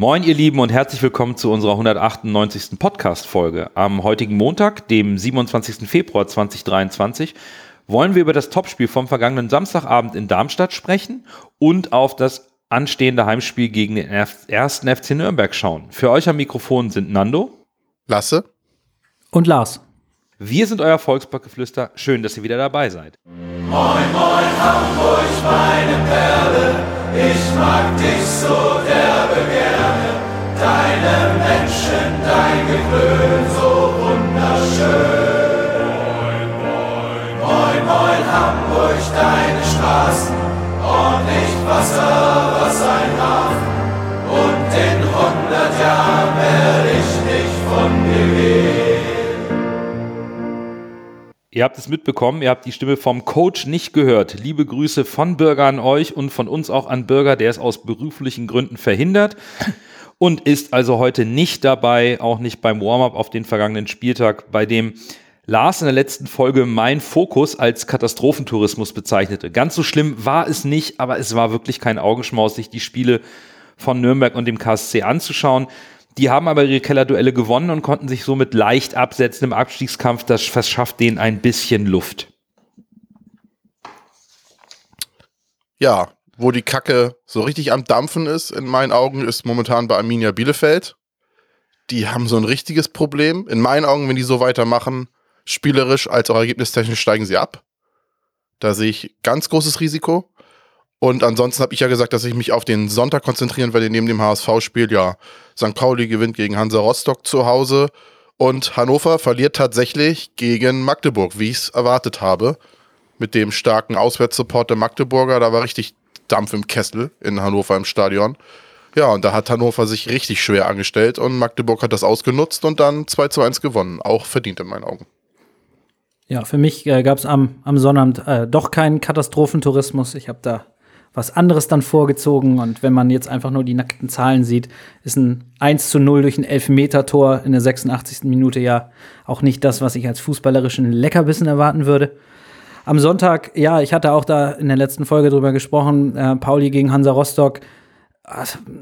Moin, ihr Lieben, und herzlich willkommen zu unserer 198. Podcast-Folge. Am heutigen Montag, dem 27. Februar 2023, wollen wir über das Topspiel vom vergangenen Samstagabend in Darmstadt sprechen und auf das anstehende Heimspiel gegen den ersten FC Nürnberg schauen. Für euch am Mikrofon sind Nando, Lasse und Lars. Wir sind euer Volksparkgeflüster. Schön, dass ihr wieder dabei seid. Moin, moin, Hamburg, meine Perle. Ich mag dich so derbe gerne. Deine Menschen, dein Geklön, so wunderschön. Moin, moin, moin, moin, Hamburg, deine Straßen. Ordentlich Wasser, was ein Hafen. Und in hundert Jahren werde ich nicht von dir gehen. Ihr habt es mitbekommen, ihr habt die Stimme vom Coach nicht gehört. Liebe Grüße von Bürger an euch und von uns auch an Bürger, der es aus beruflichen Gründen verhindert und ist also heute nicht dabei, auch nicht beim Warm-up auf den vergangenen Spieltag, bei dem Lars in der letzten Folge mein Fokus als Katastrophentourismus bezeichnete. Ganz so schlimm war es nicht, aber es war wirklich kein Augenschmaus, sich die Spiele von Nürnberg und dem KSC anzuschauen. Die haben aber ihre Kellerduelle gewonnen und konnten sich somit leicht absetzen im Abstiegskampf. Das verschafft denen ein bisschen Luft. Ja, wo die Kacke so richtig am Dampfen ist, in meinen Augen, ist momentan bei Arminia Bielefeld. Die haben so ein richtiges Problem. In meinen Augen, wenn die so weitermachen, spielerisch als auch ergebnistechnisch steigen sie ab. Da sehe ich ganz großes Risiko. Und ansonsten habe ich ja gesagt, dass ich mich auf den Sonntag konzentrieren werde, neben dem HSV-Spiel. Ja, St. Pauli gewinnt gegen Hansa Rostock zu Hause und Hannover verliert tatsächlich gegen Magdeburg, wie ich es erwartet habe. Mit dem starken Auswärtssupport der Magdeburger, da war richtig Dampf im Kessel in Hannover im Stadion. Ja, und da hat Hannover sich richtig schwer angestellt und Magdeburg hat das ausgenutzt und dann 2 zu 1 gewonnen. Auch verdient in meinen Augen. Ja, für mich äh, gab es am, am Sonnabend äh, doch keinen Katastrophentourismus. Ich habe da was anderes dann vorgezogen. Und wenn man jetzt einfach nur die nackten Zahlen sieht, ist ein 1 zu 0 durch ein Elfmeter-Tor in der 86. Minute ja auch nicht das, was ich als fußballerischen Leckerbissen erwarten würde. Am Sonntag, ja, ich hatte auch da in der letzten Folge drüber gesprochen, äh, Pauli gegen Hansa Rostock.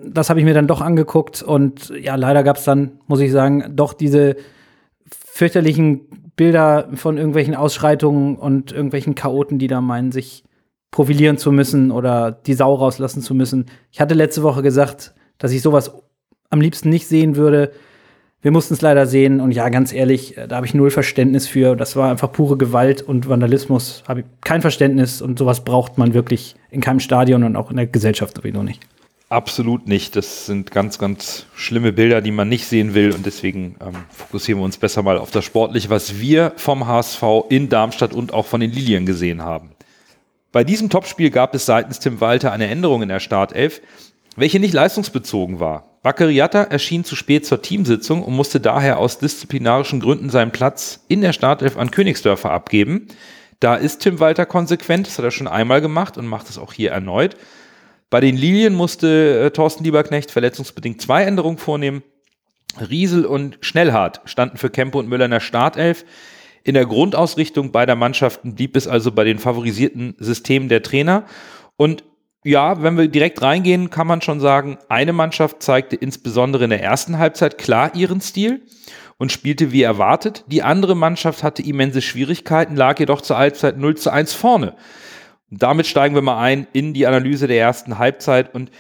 Das habe ich mir dann doch angeguckt und ja, leider gab es dann, muss ich sagen, doch diese fürchterlichen Bilder von irgendwelchen Ausschreitungen und irgendwelchen Chaoten, die da meinen, sich profilieren zu müssen oder die Sau rauslassen zu müssen. Ich hatte letzte Woche gesagt, dass ich sowas am liebsten nicht sehen würde. Wir mussten es leider sehen und ja, ganz ehrlich, äh, da habe ich null Verständnis für. Das war einfach pure Gewalt und Vandalismus. Habe ich kein Verständnis und sowas braucht man wirklich in keinem Stadion und auch in der Gesellschaft sowieso nicht. Absolut nicht. Das sind ganz, ganz schlimme Bilder, die man nicht sehen will. Und deswegen ähm, fokussieren wir uns besser mal auf das Sportliche, was wir vom HSV in Darmstadt und auch von den Lilien gesehen haben. Bei diesem Topspiel gab es seitens Tim Walter eine Änderung in der Startelf, welche nicht leistungsbezogen war. Bakariata erschien zu spät zur Teamsitzung und musste daher aus disziplinarischen Gründen seinen Platz in der Startelf an Königsdörfer abgeben. Da ist Tim Walter konsequent, das hat er schon einmal gemacht und macht es auch hier erneut. Bei den Lilien musste äh, Thorsten Lieberknecht verletzungsbedingt zwei Änderungen vornehmen. Riesel und Schnellhardt standen für Kempe und Müller in der Startelf. In der Grundausrichtung beider Mannschaften blieb es also bei den favorisierten Systemen der Trainer. Und ja, wenn wir direkt reingehen, kann man schon sagen, eine Mannschaft zeigte insbesondere in der ersten Halbzeit klar ihren Stil und spielte wie erwartet. Die andere Mannschaft hatte immense Schwierigkeiten, lag jedoch zur Halbzeit 0 zu 1 vorne. Und damit steigen wir mal ein in die Analyse der ersten Halbzeit. Und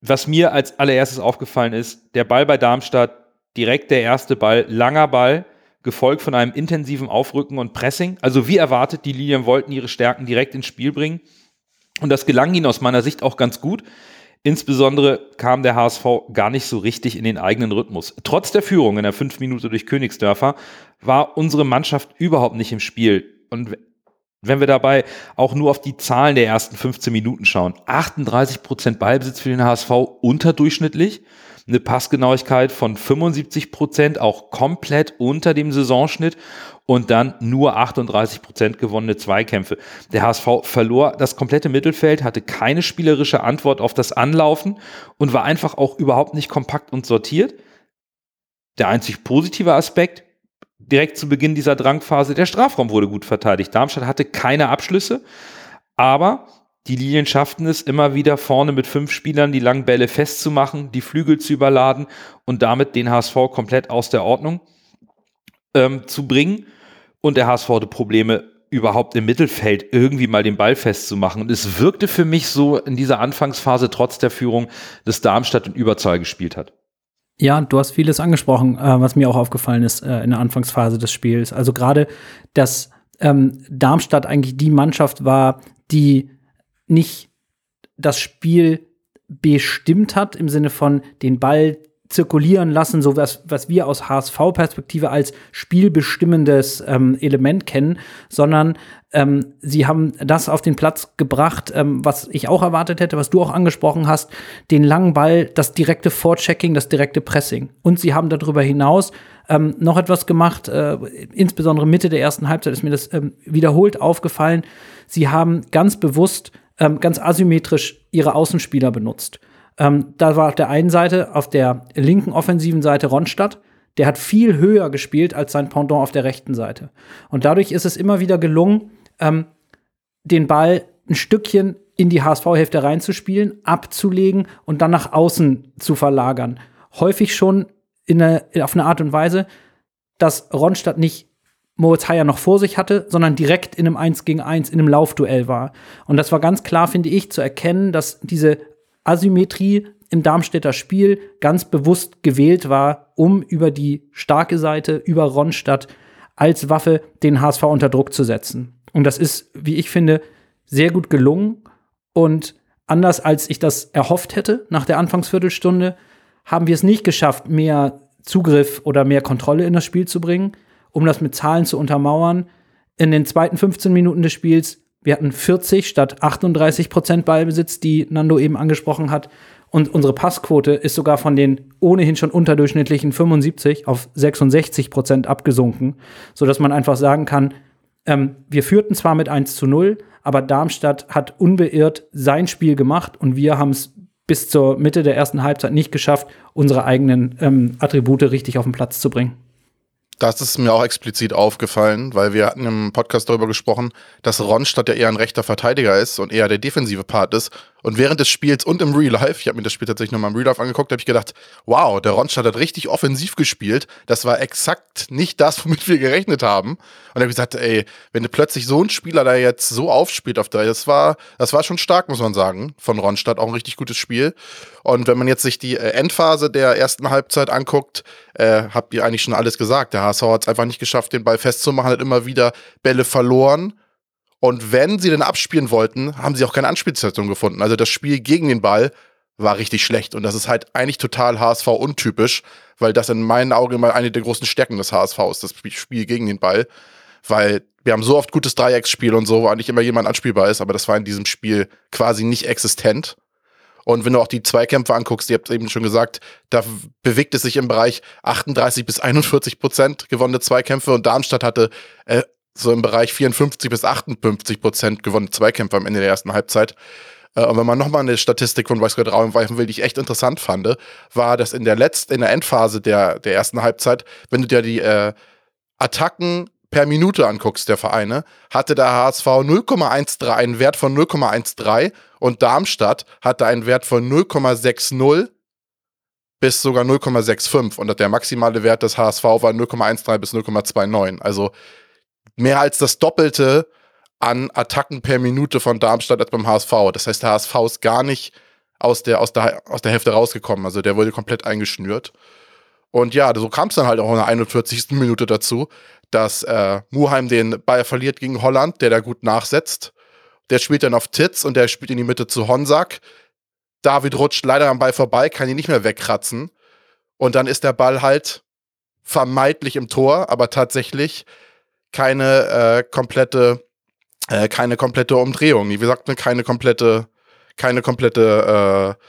was mir als allererstes aufgefallen ist, der Ball bei Darmstadt, direkt der erste Ball, langer Ball, gefolgt von einem intensiven Aufrücken und Pressing. Also wie erwartet, die Lilien wollten ihre Stärken direkt ins Spiel bringen. Und das gelang ihnen aus meiner Sicht auch ganz gut. Insbesondere kam der HSV gar nicht so richtig in den eigenen Rhythmus. Trotz der Führung in der fünf Minute durch Königsdörfer war unsere Mannschaft überhaupt nicht im Spiel. Und wenn wir dabei auch nur auf die Zahlen der ersten 15 Minuten schauen, 38 Prozent Ballbesitz für den HSV unterdurchschnittlich eine Passgenauigkeit von 75 Prozent, auch komplett unter dem Saisonschnitt und dann nur 38 Prozent gewonnene Zweikämpfe. Der HSV verlor das komplette Mittelfeld, hatte keine spielerische Antwort auf das Anlaufen und war einfach auch überhaupt nicht kompakt und sortiert. Der einzig positive Aspekt, direkt zu Beginn dieser Drangphase, der Strafraum wurde gut verteidigt. Darmstadt hatte keine Abschlüsse, aber Die Linien schafften es immer wieder vorne mit fünf Spielern die langen Bälle festzumachen, die Flügel zu überladen und damit den HSV komplett aus der Ordnung ähm, zu bringen. Und der HSV hatte Probleme, überhaupt im Mittelfeld irgendwie mal den Ball festzumachen. Und es wirkte für mich so in dieser Anfangsphase trotz der Führung, dass Darmstadt in Überzahl gespielt hat. Ja, du hast vieles angesprochen, äh, was mir auch aufgefallen ist äh, in der Anfangsphase des Spiels. Also gerade, dass ähm, Darmstadt eigentlich die Mannschaft war, die nicht das Spiel bestimmt hat im Sinne von den Ball zirkulieren lassen, so was, was wir aus HSV-Perspektive als spielbestimmendes ähm, Element kennen, sondern ähm, sie haben das auf den Platz gebracht, ähm, was ich auch erwartet hätte, was du auch angesprochen hast, den langen Ball, das direkte Vorchecking, das direkte Pressing. Und sie haben darüber hinaus ähm, noch etwas gemacht, äh, insbesondere Mitte der ersten Halbzeit ist mir das ähm, wiederholt aufgefallen. Sie haben ganz bewusst, ähm, ganz asymmetrisch ihre Außenspieler benutzt. Ähm, da war auf der einen Seite, auf der linken offensiven Seite Ronstadt. Der hat viel höher gespielt als sein Pendant auf der rechten Seite. Und dadurch ist es immer wieder gelungen, ähm, den Ball ein Stückchen in die HSV-Hälfte reinzuspielen, abzulegen und dann nach außen zu verlagern. Häufig schon in eine, auf eine Art und Weise, dass Ronstadt nicht Moritz Heyer noch vor sich hatte, sondern direkt in einem 1 gegen 1, in einem Laufduell war. Und das war ganz klar, finde ich, zu erkennen, dass diese Asymmetrie im Darmstädter Spiel ganz bewusst gewählt war, um über die starke Seite, über Ronstadt als Waffe den HSV unter Druck zu setzen. Und das ist, wie ich finde, sehr gut gelungen. Und anders als ich das erhofft hätte nach der Anfangsviertelstunde, haben wir es nicht geschafft, mehr Zugriff oder mehr Kontrolle in das Spiel zu bringen. Um das mit Zahlen zu untermauern, in den zweiten 15 Minuten des Spiels wir hatten 40 statt 38 Prozent Ballbesitz, die Nando eben angesprochen hat. Und unsere Passquote ist sogar von den ohnehin schon unterdurchschnittlichen 75 auf 66 Prozent abgesunken, sodass man einfach sagen kann, ähm, wir führten zwar mit 1 zu 0, aber Darmstadt hat unbeirrt sein Spiel gemacht und wir haben es bis zur Mitte der ersten Halbzeit nicht geschafft, unsere eigenen ähm, Attribute richtig auf den Platz zu bringen. Das ist mir auch explizit aufgefallen, weil wir hatten im Podcast darüber gesprochen, dass Ronstadt ja eher ein rechter Verteidiger ist und eher der defensive Part ist. Und während des Spiels und im Real Life, ich habe mir das Spiel tatsächlich nochmal im Real Life angeguckt, habe ich gedacht, wow, der Ronstadt hat richtig offensiv gespielt. Das war exakt nicht das, womit wir gerechnet haben. Und habe gesagt, ey, wenn du plötzlich so ein Spieler da jetzt so aufspielt auf der, das war, das war schon stark, muss man sagen, von Ronstadt, auch ein richtig gutes Spiel. Und wenn man jetzt sich die äh, Endphase der ersten Halbzeit anguckt, äh, habt ihr eigentlich schon alles gesagt. Der HSV hat es einfach nicht geschafft, den Ball festzumachen, hat immer wieder Bälle verloren und wenn sie den abspielen wollten, haben sie auch keine Anspielstation gefunden. Also das Spiel gegen den Ball war richtig schlecht. Und das ist halt eigentlich total HSV untypisch, weil das in meinen Augen immer eine der großen Stärken des HSV ist, das Spiel gegen den Ball. Weil wir haben so oft gutes Dreiecksspiel und so, wo eigentlich immer jemand anspielbar ist, aber das war in diesem Spiel quasi nicht existent. Und wenn du auch die Zweikämpfe anguckst, ihr habt eben schon gesagt, da bewegt es sich im Bereich 38 bis 41 Prozent gewonnene Zweikämpfe und Darmstadt hatte äh, so im Bereich 54 bis 58 Prozent gewonnene Zweikämpfe am Ende der ersten Halbzeit. Äh, und wenn man nochmal eine Statistik von Weißgott werfen will, die ich echt interessant fand, war, dass in der letzten, in der Endphase der, der ersten Halbzeit, wenn du dir die äh, Attacken per Minute anguckst, der Vereine, hatte der HSV 0,13, einen Wert von 0,13 und Darmstadt hatte einen Wert von 0,60 bis sogar 0,65 und der maximale Wert des HSV war 0,13 bis 0,29. Also mehr als das Doppelte an Attacken per Minute von Darmstadt als beim HSV. Das heißt, der HSV ist gar nicht aus der, aus der, aus der Hälfte rausgekommen. Also der wurde komplett eingeschnürt. Und ja, so kam es dann halt auch in der 41. Minute dazu, dass äh, Muheim den Ball verliert gegen Holland, der da gut nachsetzt. Der spielt dann auf Titz und der spielt in die Mitte zu Honsack. David rutscht leider am Ball vorbei, kann ihn nicht mehr wegkratzen. Und dann ist der Ball halt vermeintlich im Tor, aber tatsächlich keine äh, komplette, äh, keine komplette Umdrehung. Wie sagt man, keine komplette, keine komplette, äh,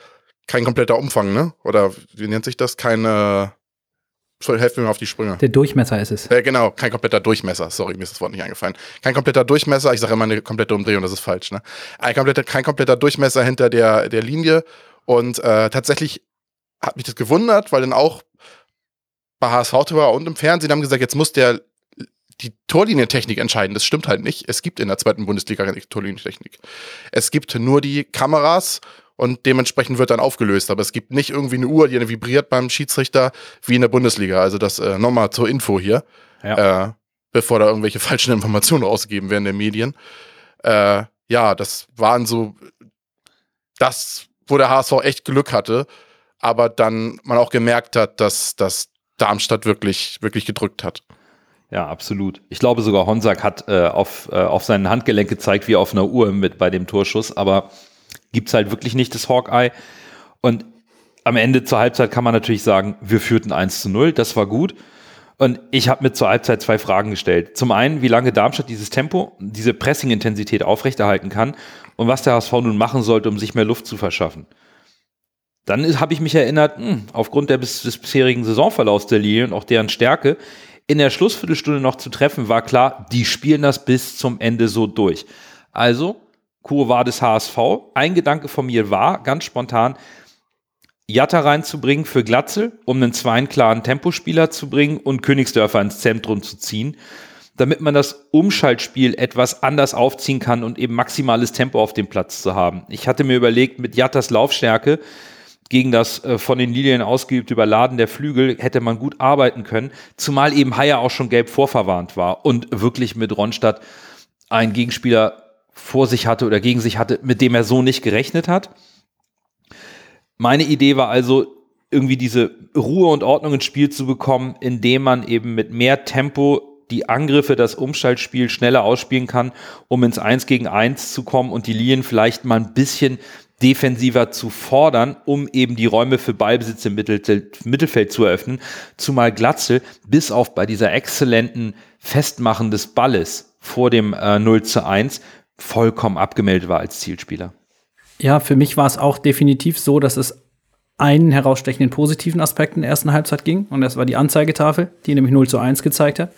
kein kompletter Umfang, ne? Oder wie nennt sich das? Keine. Helft mir mal auf die Sprünge. Der Durchmesser ist es. Ja, genau, kein kompletter Durchmesser. Sorry, mir ist das Wort nicht eingefallen. Kein kompletter Durchmesser, ich sage immer eine komplette Umdrehung, das ist falsch, ne? Ein kompletter, kein kompletter Durchmesser hinter der, der Linie. Und äh, tatsächlich hat mich das gewundert, weil dann auch bei HSV und im Fernsehen haben gesagt, jetzt muss der die Torlinientechnik entscheiden. Das stimmt halt nicht. Es gibt in der zweiten Bundesliga keine Torlinientechnik. Es gibt nur die Kameras und dementsprechend wird dann aufgelöst. Aber es gibt nicht irgendwie eine Uhr, die dann vibriert beim Schiedsrichter wie in der Bundesliga. Also das äh, nochmal zur Info hier, Ja. äh, bevor da irgendwelche falschen Informationen rausgegeben werden in den Medien. Äh, ja, das waren so das, wo der HSV echt Glück hatte, aber dann man auch gemerkt hat, dass, dass Darmstadt wirklich, wirklich gedrückt hat. Ja, absolut. Ich glaube sogar Honsack hat äh, auf, äh, auf seinen Handgelenk gezeigt, wie auf einer Uhr mit bei dem Torschuss, aber gibt's halt wirklich nicht das Hawkeye. Und am Ende zur Halbzeit kann man natürlich sagen, wir führten 1 zu 0, das war gut. Und ich habe mir zur Halbzeit zwei Fragen gestellt. Zum einen, wie lange Darmstadt dieses Tempo, diese Pressing-Intensität aufrechterhalten kann und was der HSV nun machen sollte, um sich mehr Luft zu verschaffen. Dann habe ich mich erinnert, hm, aufgrund der bis, des bisherigen Saisonverlaufs der Linie und auch deren Stärke, in der Schlussviertelstunde noch zu treffen, war klar, die spielen das bis zum Ende so durch. Also, Kur war des HSV. Ein Gedanke von mir war, ganz spontan, Jatta reinzubringen für Glatzel, um einen zweiten klaren Tempospieler zu bringen und Königsdörfer ins Zentrum zu ziehen, damit man das Umschaltspiel etwas anders aufziehen kann und eben maximales Tempo auf dem Platz zu haben. Ich hatte mir überlegt, mit Jattas Laufstärke gegen das äh, von den Lilien ausgeübte Überladen der Flügel hätte man gut arbeiten können, zumal eben Haier auch schon gelb vorverwarnt war und wirklich mit Ronstadt einen Gegenspieler vor sich hatte oder gegen sich hatte, mit dem er so nicht gerechnet hat. Meine Idee war also, irgendwie diese Ruhe und Ordnung ins Spiel zu bekommen, indem man eben mit mehr Tempo die Angriffe, das Umschaltspiel schneller ausspielen kann, um ins Eins gegen Eins zu kommen und die Linien vielleicht mal ein bisschen defensiver zu fordern, um eben die Räume für Ballbesitz im Mittelfeld, zu eröffnen. Zumal Glatzel bis auf bei dieser exzellenten Festmachen des Balles vor dem äh, 0 zu 1 vollkommen abgemeldet war als Zielspieler. Ja, für mich war es auch definitiv so, dass es einen herausstechenden positiven Aspekt in der ersten Halbzeit ging. Und das war die Anzeigetafel, die nämlich 0 zu 1 gezeigt hat.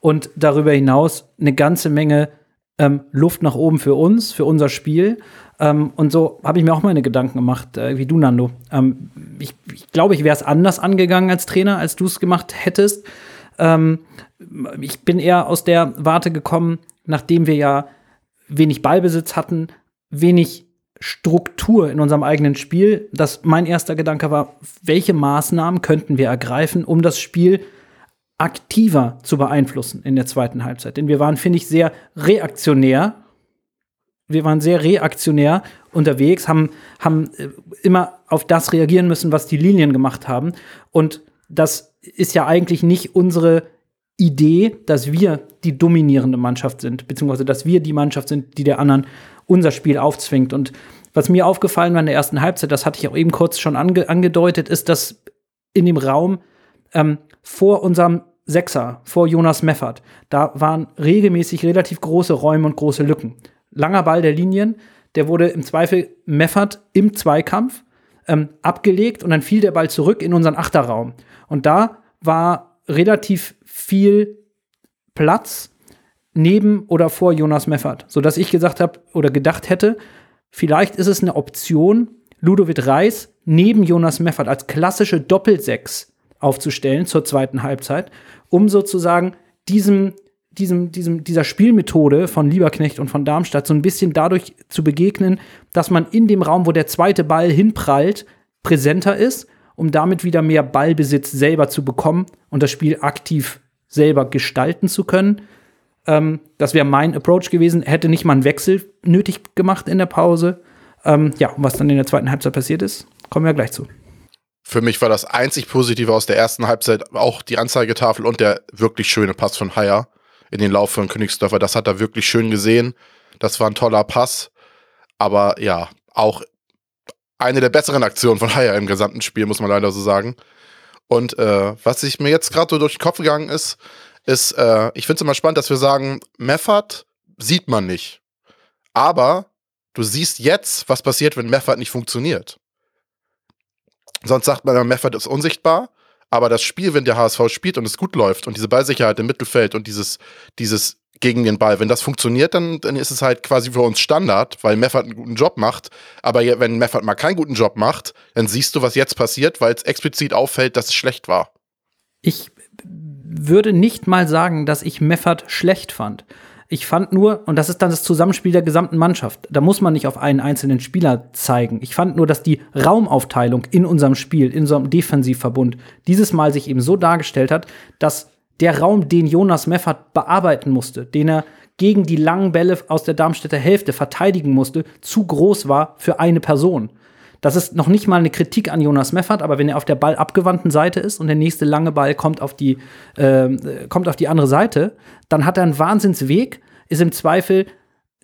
Und darüber hinaus eine ganze Menge ähm, Luft nach oben für uns, für unser Spiel. Ähm, und so habe ich mir auch meine Gedanken gemacht, äh, wie du, Nando. Ähm, ich, ich glaube, ich wäre es anders angegangen als Trainer, als du es gemacht hättest. Ähm, ich bin eher aus der Warte gekommen, nachdem wir ja wenig Ballbesitz hatten, wenig Struktur in unserem eigenen Spiel, dass mein erster Gedanke war, welche Maßnahmen könnten wir ergreifen, um das Spiel aktiver zu beeinflussen in der zweiten Halbzeit. Denn wir waren, finde ich, sehr reaktionär. Wir waren sehr reaktionär unterwegs, haben, haben äh, immer auf das reagieren müssen, was die Linien gemacht haben. Und das ist ja eigentlich nicht unsere Idee, dass wir die dominierende Mannschaft sind, beziehungsweise dass wir die Mannschaft sind, die der anderen unser Spiel aufzwingt. Und was mir aufgefallen war in der ersten Halbzeit, das hatte ich auch eben kurz schon ange angedeutet, ist, dass in dem Raum ähm, vor unserem Sechser, vor Jonas Meffert, da waren regelmäßig relativ große Räume und große Lücken. Langer Ball der Linien, der wurde im Zweifel Meffert im Zweikampf ähm, abgelegt und dann fiel der Ball zurück in unseren Achterraum. Und da war relativ viel Platz neben oder vor Jonas Meffert, sodass ich gesagt habe oder gedacht hätte, vielleicht ist es eine Option, Ludovic Reis neben Jonas Meffert als klassische Doppelsechs aufzustellen zur zweiten Halbzeit, um sozusagen diesem, diesem, diesem, dieser Spielmethode von Lieberknecht und von Darmstadt so ein bisschen dadurch zu begegnen, dass man in dem Raum, wo der zweite Ball hinprallt, präsenter ist, um damit wieder mehr Ballbesitz selber zu bekommen und das Spiel aktiv selber gestalten zu können. Ähm, das wäre mein Approach gewesen. Hätte nicht mal einen Wechsel nötig gemacht in der Pause. Ähm, ja, und was dann in der zweiten Halbzeit passiert ist, kommen wir gleich zu. Für mich war das einzig Positive aus der ersten Halbzeit auch die Anzeigetafel und der wirklich schöne Pass von Haier in den Lauf von Königsdörfer. Das hat er wirklich schön gesehen. Das war ein toller Pass. Aber ja, auch eine der besseren Aktionen von Haier im gesamten Spiel, muss man leider so sagen. Und äh, was ich mir jetzt gerade so durch den Kopf gegangen ist, ist, äh, ich finde es immer spannend, dass wir sagen, Meffert sieht man nicht. Aber du siehst jetzt, was passiert, wenn Meffert nicht funktioniert. Sonst sagt man, Meffert ist unsichtbar, aber das Spiel, wenn der HSV spielt und es gut läuft und diese Ballsicherheit im Mittelfeld und dieses, dieses gegen den Ball, wenn das funktioniert, dann, dann ist es halt quasi für uns Standard, weil Meffert einen guten Job macht. Aber wenn Meffert mal keinen guten Job macht, dann siehst du, was jetzt passiert, weil es explizit auffällt, dass es schlecht war. Ich würde nicht mal sagen, dass ich Meffert schlecht fand. Ich fand nur, und das ist dann das Zusammenspiel der gesamten Mannschaft, da muss man nicht auf einen einzelnen Spieler zeigen. Ich fand nur, dass die Raumaufteilung in unserem Spiel, in unserem Defensivverbund, dieses Mal sich eben so dargestellt hat, dass der Raum, den Jonas Meffert bearbeiten musste, den er gegen die langen Bälle aus der Darmstädter Hälfte verteidigen musste, zu groß war für eine Person. Das ist noch nicht mal eine Kritik an Jonas Meffert, aber wenn er auf der ballabgewandten Seite ist und der nächste lange Ball kommt auf die, äh, kommt auf die andere Seite, dann hat er einen Wahnsinnsweg, ist im Zweifel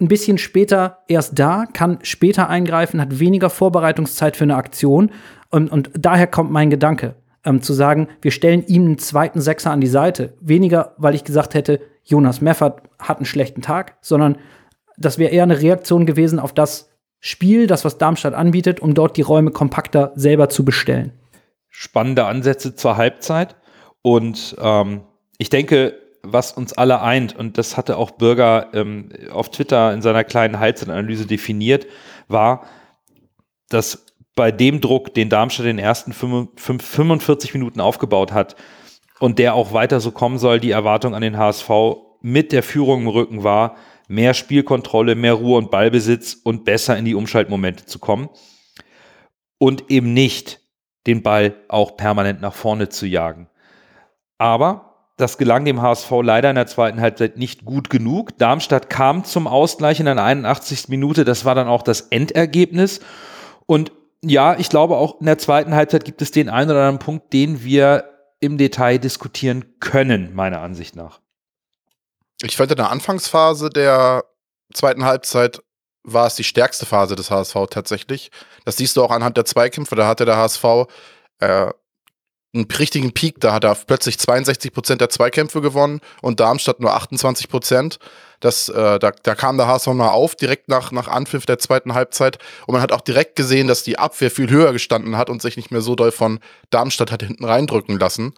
ein bisschen später erst da, kann später eingreifen, hat weniger Vorbereitungszeit für eine Aktion. Und, und daher kommt mein Gedanke, ähm, zu sagen, wir stellen ihm einen zweiten Sechser an die Seite. Weniger, weil ich gesagt hätte, Jonas Meffert hat einen schlechten Tag, sondern das wäre eher eine Reaktion gewesen auf das, Spiel, das was Darmstadt anbietet, um dort die Räume kompakter selber zu bestellen. Spannende Ansätze zur Halbzeit und ähm, ich denke, was uns alle eint, und das hatte auch Bürger ähm, auf Twitter in seiner kleinen Halbzeitanalyse definiert, war, dass bei dem Druck, den Darmstadt in den ersten 45 Minuten aufgebaut hat und der auch weiter so kommen soll, die Erwartung an den HSV mit der Führung im Rücken war, mehr Spielkontrolle, mehr Ruhe und Ballbesitz und besser in die Umschaltmomente zu kommen. Und eben nicht den Ball auch permanent nach vorne zu jagen. Aber das gelang dem HSV leider in der zweiten Halbzeit nicht gut genug. Darmstadt kam zum Ausgleich in der 81. Minute. Das war dann auch das Endergebnis. Und ja, ich glaube auch in der zweiten Halbzeit gibt es den einen oder anderen Punkt, den wir im Detail diskutieren können, meiner Ansicht nach. Ich fand in der Anfangsphase der zweiten Halbzeit war es die stärkste Phase des HSV tatsächlich. Das siehst du auch anhand der Zweikämpfe. Da hatte der HSV äh, einen richtigen Peak. Da hat er plötzlich 62 Prozent der Zweikämpfe gewonnen und Darmstadt nur 28 Prozent. Das, äh, da, da kam der HSV mal auf, direkt nach, nach Anpfiff der zweiten Halbzeit. Und man hat auch direkt gesehen, dass die Abwehr viel höher gestanden hat und sich nicht mehr so doll von Darmstadt hat hinten reindrücken lassen.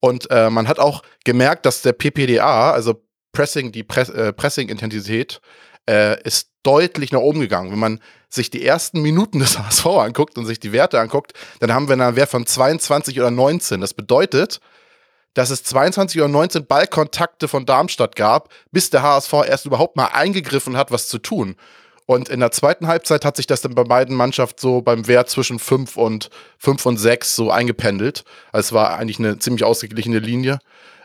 Und äh, man hat auch gemerkt, dass der PPDA, also Pressing, die Press, äh, Pressing-Intensität äh, ist deutlich nach oben gegangen. Wenn man sich die ersten Minuten des HSV anguckt und sich die Werte anguckt, dann haben wir einen Wert von 22 oder 19. Das bedeutet, dass es 22 oder 19 Ballkontakte von Darmstadt gab, bis der HSV erst überhaupt mal eingegriffen hat, was zu tun. Und in der zweiten Halbzeit hat sich das dann bei beiden Mannschaften so beim Wert zwischen 5 und 5 und 6 so eingependelt. Also es war eigentlich eine ziemlich ausgeglichene Linie.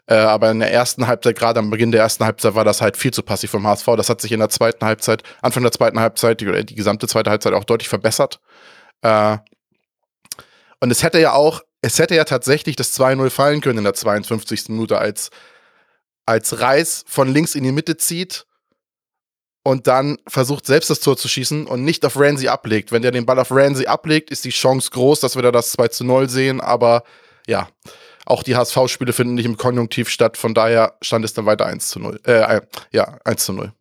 Äh, aber in der ersten Halbzeit, gerade am Beginn der ersten Halbzeit, war das halt viel zu passiv vom HSV. Das hat sich in der zweiten Halbzeit, Anfang der zweiten Halbzeit, die, die gesamte zweite Halbzeit auch deutlich verbessert. Äh, und es hätte ja auch, es hätte ja tatsächlich das 2-0 fallen können in der 52. Minute, als, als Reis von links in die Mitte zieht und dann versucht selbst das Tor zu schießen und nicht auf Ramsey ablegt. Wenn der den Ball auf Ramsey ablegt, ist die Chance groß, dass wir da das 2 0 sehen, aber ja, auch die HSV-Spiele finden nicht im Konjunktiv statt, von daher stand es dann weiter 1 zu 0. Äh, ja, 1 zu 0.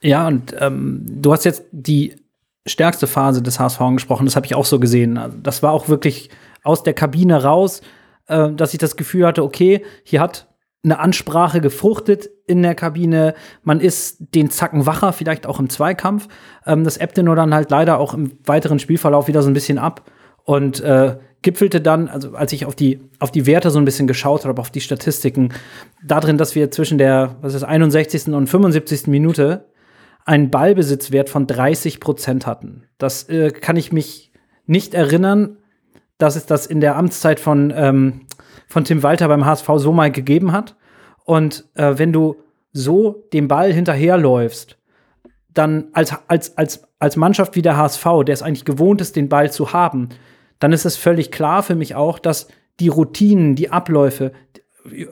Ja, und ähm, du hast jetzt die stärkste Phase des HSV angesprochen, das habe ich auch so gesehen. Also, das war auch wirklich aus der Kabine raus, äh, dass ich das Gefühl hatte, okay, hier hat eine Ansprache gefruchtet in der Kabine. Man ist den Zacken wacher, vielleicht auch im Zweikampf. Ähm, das ebbte nur dann halt leider auch im weiteren Spielverlauf wieder so ein bisschen ab. Und äh, gipfelte dann, also als ich auf die, auf die Werte so ein bisschen geschaut habe, auf die Statistiken, darin, dass wir zwischen der, was ist, 61. und 75. Minute einen Ballbesitzwert von 30 Prozent hatten. Das äh, kann ich mich nicht erinnern, dass es das in der Amtszeit von, ähm, von Tim Walter beim HSV so mal gegeben hat. Und äh, wenn du so dem Ball hinterherläufst, dann als, als, als, als Mannschaft wie der HSV, der es eigentlich gewohnt ist, den Ball zu haben, dann ist es völlig klar für mich auch, dass die Routinen, die Abläufe,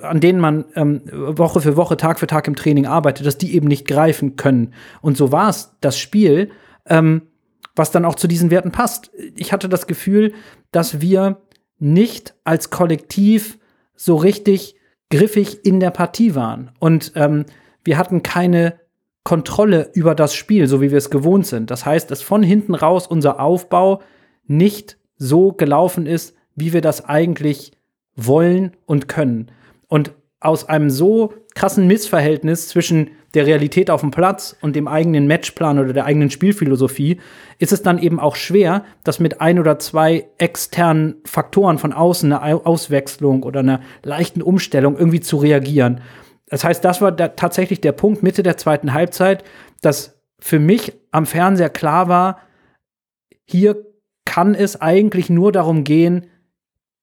an denen man ähm, Woche für Woche, Tag für Tag im Training arbeitet, dass die eben nicht greifen können. Und so war es das Spiel, ähm, was dann auch zu diesen Werten passt. Ich hatte das Gefühl, dass wir nicht als Kollektiv so richtig griffig in der Partie waren. Und ähm, wir hatten keine Kontrolle über das Spiel, so wie wir es gewohnt sind. Das heißt, dass von hinten raus unser Aufbau nicht so gelaufen ist, wie wir das eigentlich wollen und können. Und aus einem so krassen Missverhältnis zwischen der Realität auf dem Platz und dem eigenen Matchplan oder der eigenen Spielphilosophie ist es dann eben auch schwer, das mit ein oder zwei externen Faktoren von außen, eine Auswechslung oder einer leichten Umstellung irgendwie zu reagieren. Das heißt, das war der, tatsächlich der Punkt Mitte der zweiten Halbzeit, dass für mich am Fernseher klar war, hier kann es eigentlich nur darum gehen,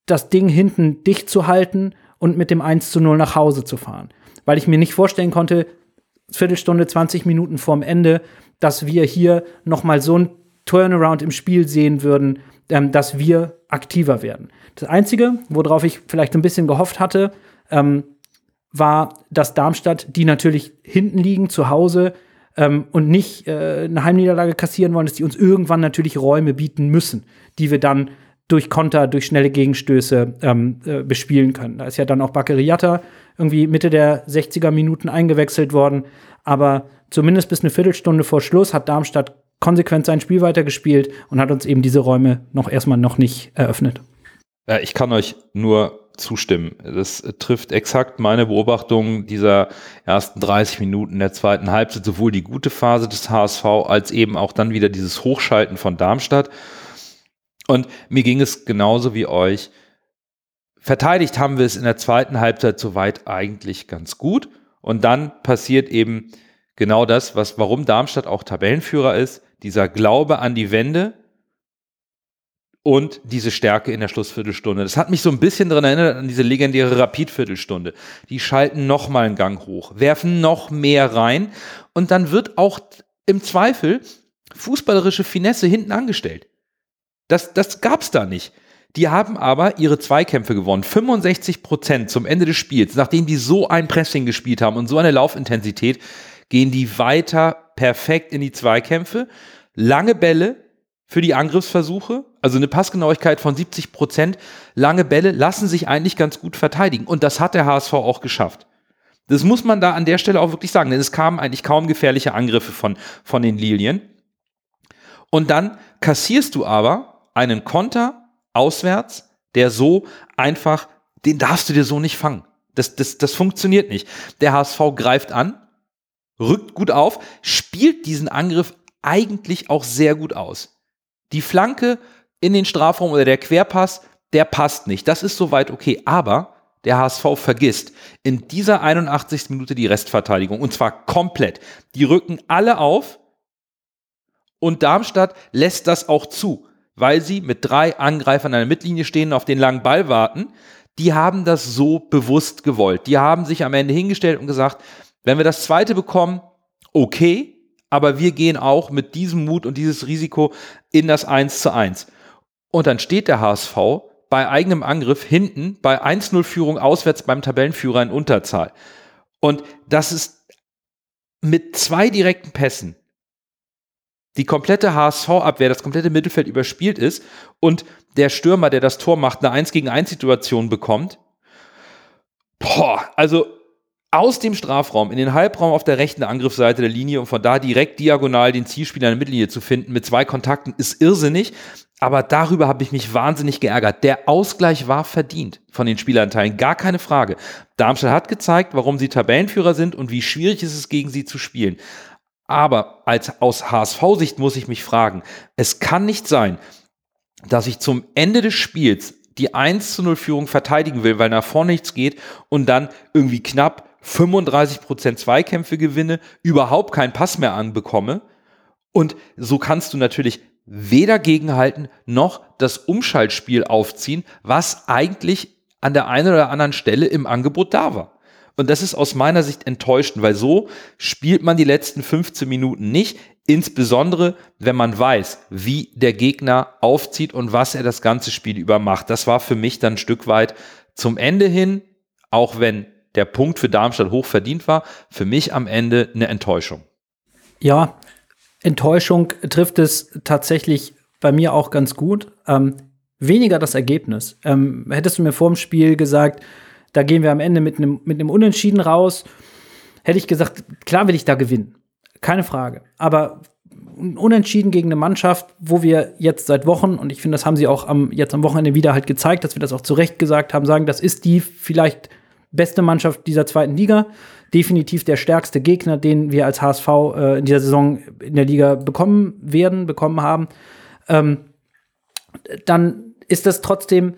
das Ding hinten dicht zu halten und mit dem 1 zu 0 nach Hause zu fahren. Weil ich mir nicht vorstellen konnte, Viertelstunde, 20 Minuten vorm Ende, dass wir hier noch mal so ein Turnaround im Spiel sehen würden, ähm, dass wir aktiver werden. Das Einzige, worauf ich vielleicht ein bisschen gehofft hatte, ähm, war, dass Darmstadt, die natürlich hinten liegen zu Hause ähm, und nicht äh, eine Heimniederlage kassieren wollen, dass die uns irgendwann natürlich Räume bieten müssen, die wir dann durch Konter, durch schnelle Gegenstöße ähm, äh, bespielen können. Da ist ja dann auch Bakeriata irgendwie Mitte der 60er Minuten eingewechselt worden. Aber zumindest bis eine Viertelstunde vor Schluss hat Darmstadt konsequent sein Spiel weitergespielt und hat uns eben diese Räume noch erstmal noch nicht eröffnet. Ja, ich kann euch nur zustimmen. Das trifft exakt meine Beobachtung dieser ersten 30 Minuten der zweiten Halbzeit, sowohl die gute Phase des HSV als eben auch dann wieder dieses Hochschalten von Darmstadt. Und mir ging es genauso wie euch. Verteidigt haben wir es in der zweiten Halbzeit soweit eigentlich ganz gut. Und dann passiert eben genau das, was, warum Darmstadt auch Tabellenführer ist, dieser Glaube an die Wende und diese Stärke in der Schlussviertelstunde. Das hat mich so ein bisschen daran erinnert an diese legendäre Rapid-Viertelstunde. Die schalten noch mal einen Gang hoch, werfen noch mehr rein und dann wird auch im Zweifel fußballerische Finesse hinten angestellt. Das, das gab's da nicht. Die haben aber ihre Zweikämpfe gewonnen. 65 Prozent zum Ende des Spiels. Nachdem die so ein Pressing gespielt haben und so eine Laufintensität, gehen die weiter perfekt in die Zweikämpfe. Lange Bälle für die Angriffsversuche, also eine Passgenauigkeit von 70 Prozent. Lange Bälle lassen sich eigentlich ganz gut verteidigen. Und das hat der HSV auch geschafft. Das muss man da an der Stelle auch wirklich sagen, denn es kamen eigentlich kaum gefährliche Angriffe von, von den Lilien. Und dann kassierst du aber einen Konter auswärts, der so einfach, den darfst du dir so nicht fangen. Das, das, das funktioniert nicht. Der HSV greift an, rückt gut auf, spielt diesen Angriff eigentlich auch sehr gut aus. Die Flanke in den Strafraum oder der Querpass, der passt nicht. Das ist soweit okay. Aber der HSV vergisst in dieser 81. Minute die Restverteidigung und zwar komplett. Die rücken alle auf und Darmstadt lässt das auch zu weil sie mit drei Angreifern an der Mittellinie stehen und auf den langen Ball warten. Die haben das so bewusst gewollt. Die haben sich am Ende hingestellt und gesagt, wenn wir das zweite bekommen, okay, aber wir gehen auch mit diesem Mut und dieses Risiko in das 1 zu 1. Und dann steht der HSV bei eigenem Angriff hinten bei 1-0-Führung auswärts beim Tabellenführer in Unterzahl. Und das ist mit zwei direkten Pässen die komplette HSV-Abwehr, das komplette Mittelfeld überspielt ist und der Stürmer, der das Tor macht, eine 1 gegen 1 Situation bekommt. Boah, also aus dem Strafraum in den Halbraum auf der rechten Angriffsseite der Linie und von da direkt diagonal den Zielspieler in der Mittellinie zu finden mit zwei Kontakten ist irrsinnig. Aber darüber habe ich mich wahnsinnig geärgert. Der Ausgleich war verdient von den Spielanteilen, gar keine Frage. Darmstadt hat gezeigt, warum sie Tabellenführer sind und wie schwierig es ist, gegen sie zu spielen. Aber als, aus HSV-Sicht muss ich mich fragen, es kann nicht sein, dass ich zum Ende des Spiels die 1 zu 0 Führung verteidigen will, weil nach vorne nichts geht und dann irgendwie knapp 35 Prozent Zweikämpfe gewinne, überhaupt keinen Pass mehr anbekomme. Und so kannst du natürlich weder gegenhalten noch das Umschaltspiel aufziehen, was eigentlich an der einen oder anderen Stelle im Angebot da war. Und das ist aus meiner Sicht enttäuschend, weil so spielt man die letzten 15 Minuten nicht, insbesondere wenn man weiß, wie der Gegner aufzieht und was er das ganze Spiel über macht. Das war für mich dann ein Stück weit zum Ende hin, auch wenn der Punkt für Darmstadt hoch verdient war, für mich am Ende eine Enttäuschung. Ja, Enttäuschung trifft es tatsächlich bei mir auch ganz gut. Ähm, weniger das Ergebnis. Ähm, hättest du mir vor dem Spiel gesagt, da gehen wir am Ende mit einem mit einem Unentschieden raus. Hätte ich gesagt, klar will ich da gewinnen. Keine Frage. Aber Unentschieden gegen eine Mannschaft, wo wir jetzt seit Wochen, und ich finde, das haben sie auch am, jetzt am Wochenende wieder halt gezeigt, dass wir das auch zu Recht gesagt haben, sagen, das ist die vielleicht beste Mannschaft dieser zweiten Liga, definitiv der stärkste Gegner, den wir als HSV äh, in dieser Saison in der Liga bekommen werden, bekommen haben. Ähm, dann ist das trotzdem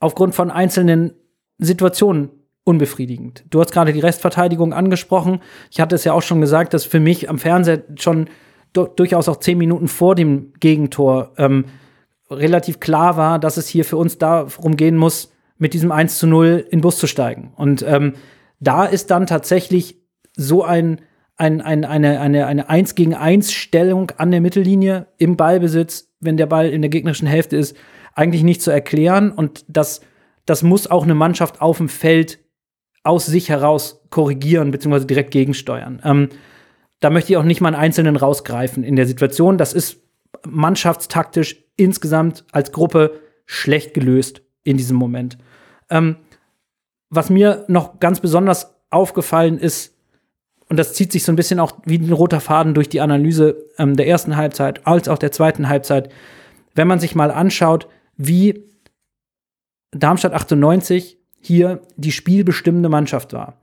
aufgrund von einzelnen Situationen unbefriedigend. Du hast gerade die Restverteidigung angesprochen. Ich hatte es ja auch schon gesagt, dass für mich am Fernseher schon durchaus auch zehn Minuten vor dem Gegentor ähm, relativ klar war, dass es hier für uns darum gehen muss, mit diesem 1 zu 0 in Bus zu steigen. Und ähm, da ist dann tatsächlich so ein, ein, ein, eine, eine, eine 1 gegen 1 Stellung an der Mittellinie im Ballbesitz, wenn der Ball in der gegnerischen Hälfte ist, eigentlich nicht zu erklären. Und das, das muss auch eine Mannschaft auf dem Feld aus sich heraus korrigieren, beziehungsweise direkt gegensteuern. Ähm, da möchte ich auch nicht mal einen Einzelnen rausgreifen in der Situation. Das ist mannschaftstaktisch insgesamt als Gruppe schlecht gelöst in diesem Moment. Ähm, was mir noch ganz besonders aufgefallen ist, und das zieht sich so ein bisschen auch wie ein roter Faden durch die Analyse ähm, der ersten Halbzeit als auch der zweiten Halbzeit, wenn man sich mal anschaut, wie Darmstadt 98 hier die spielbestimmende Mannschaft war.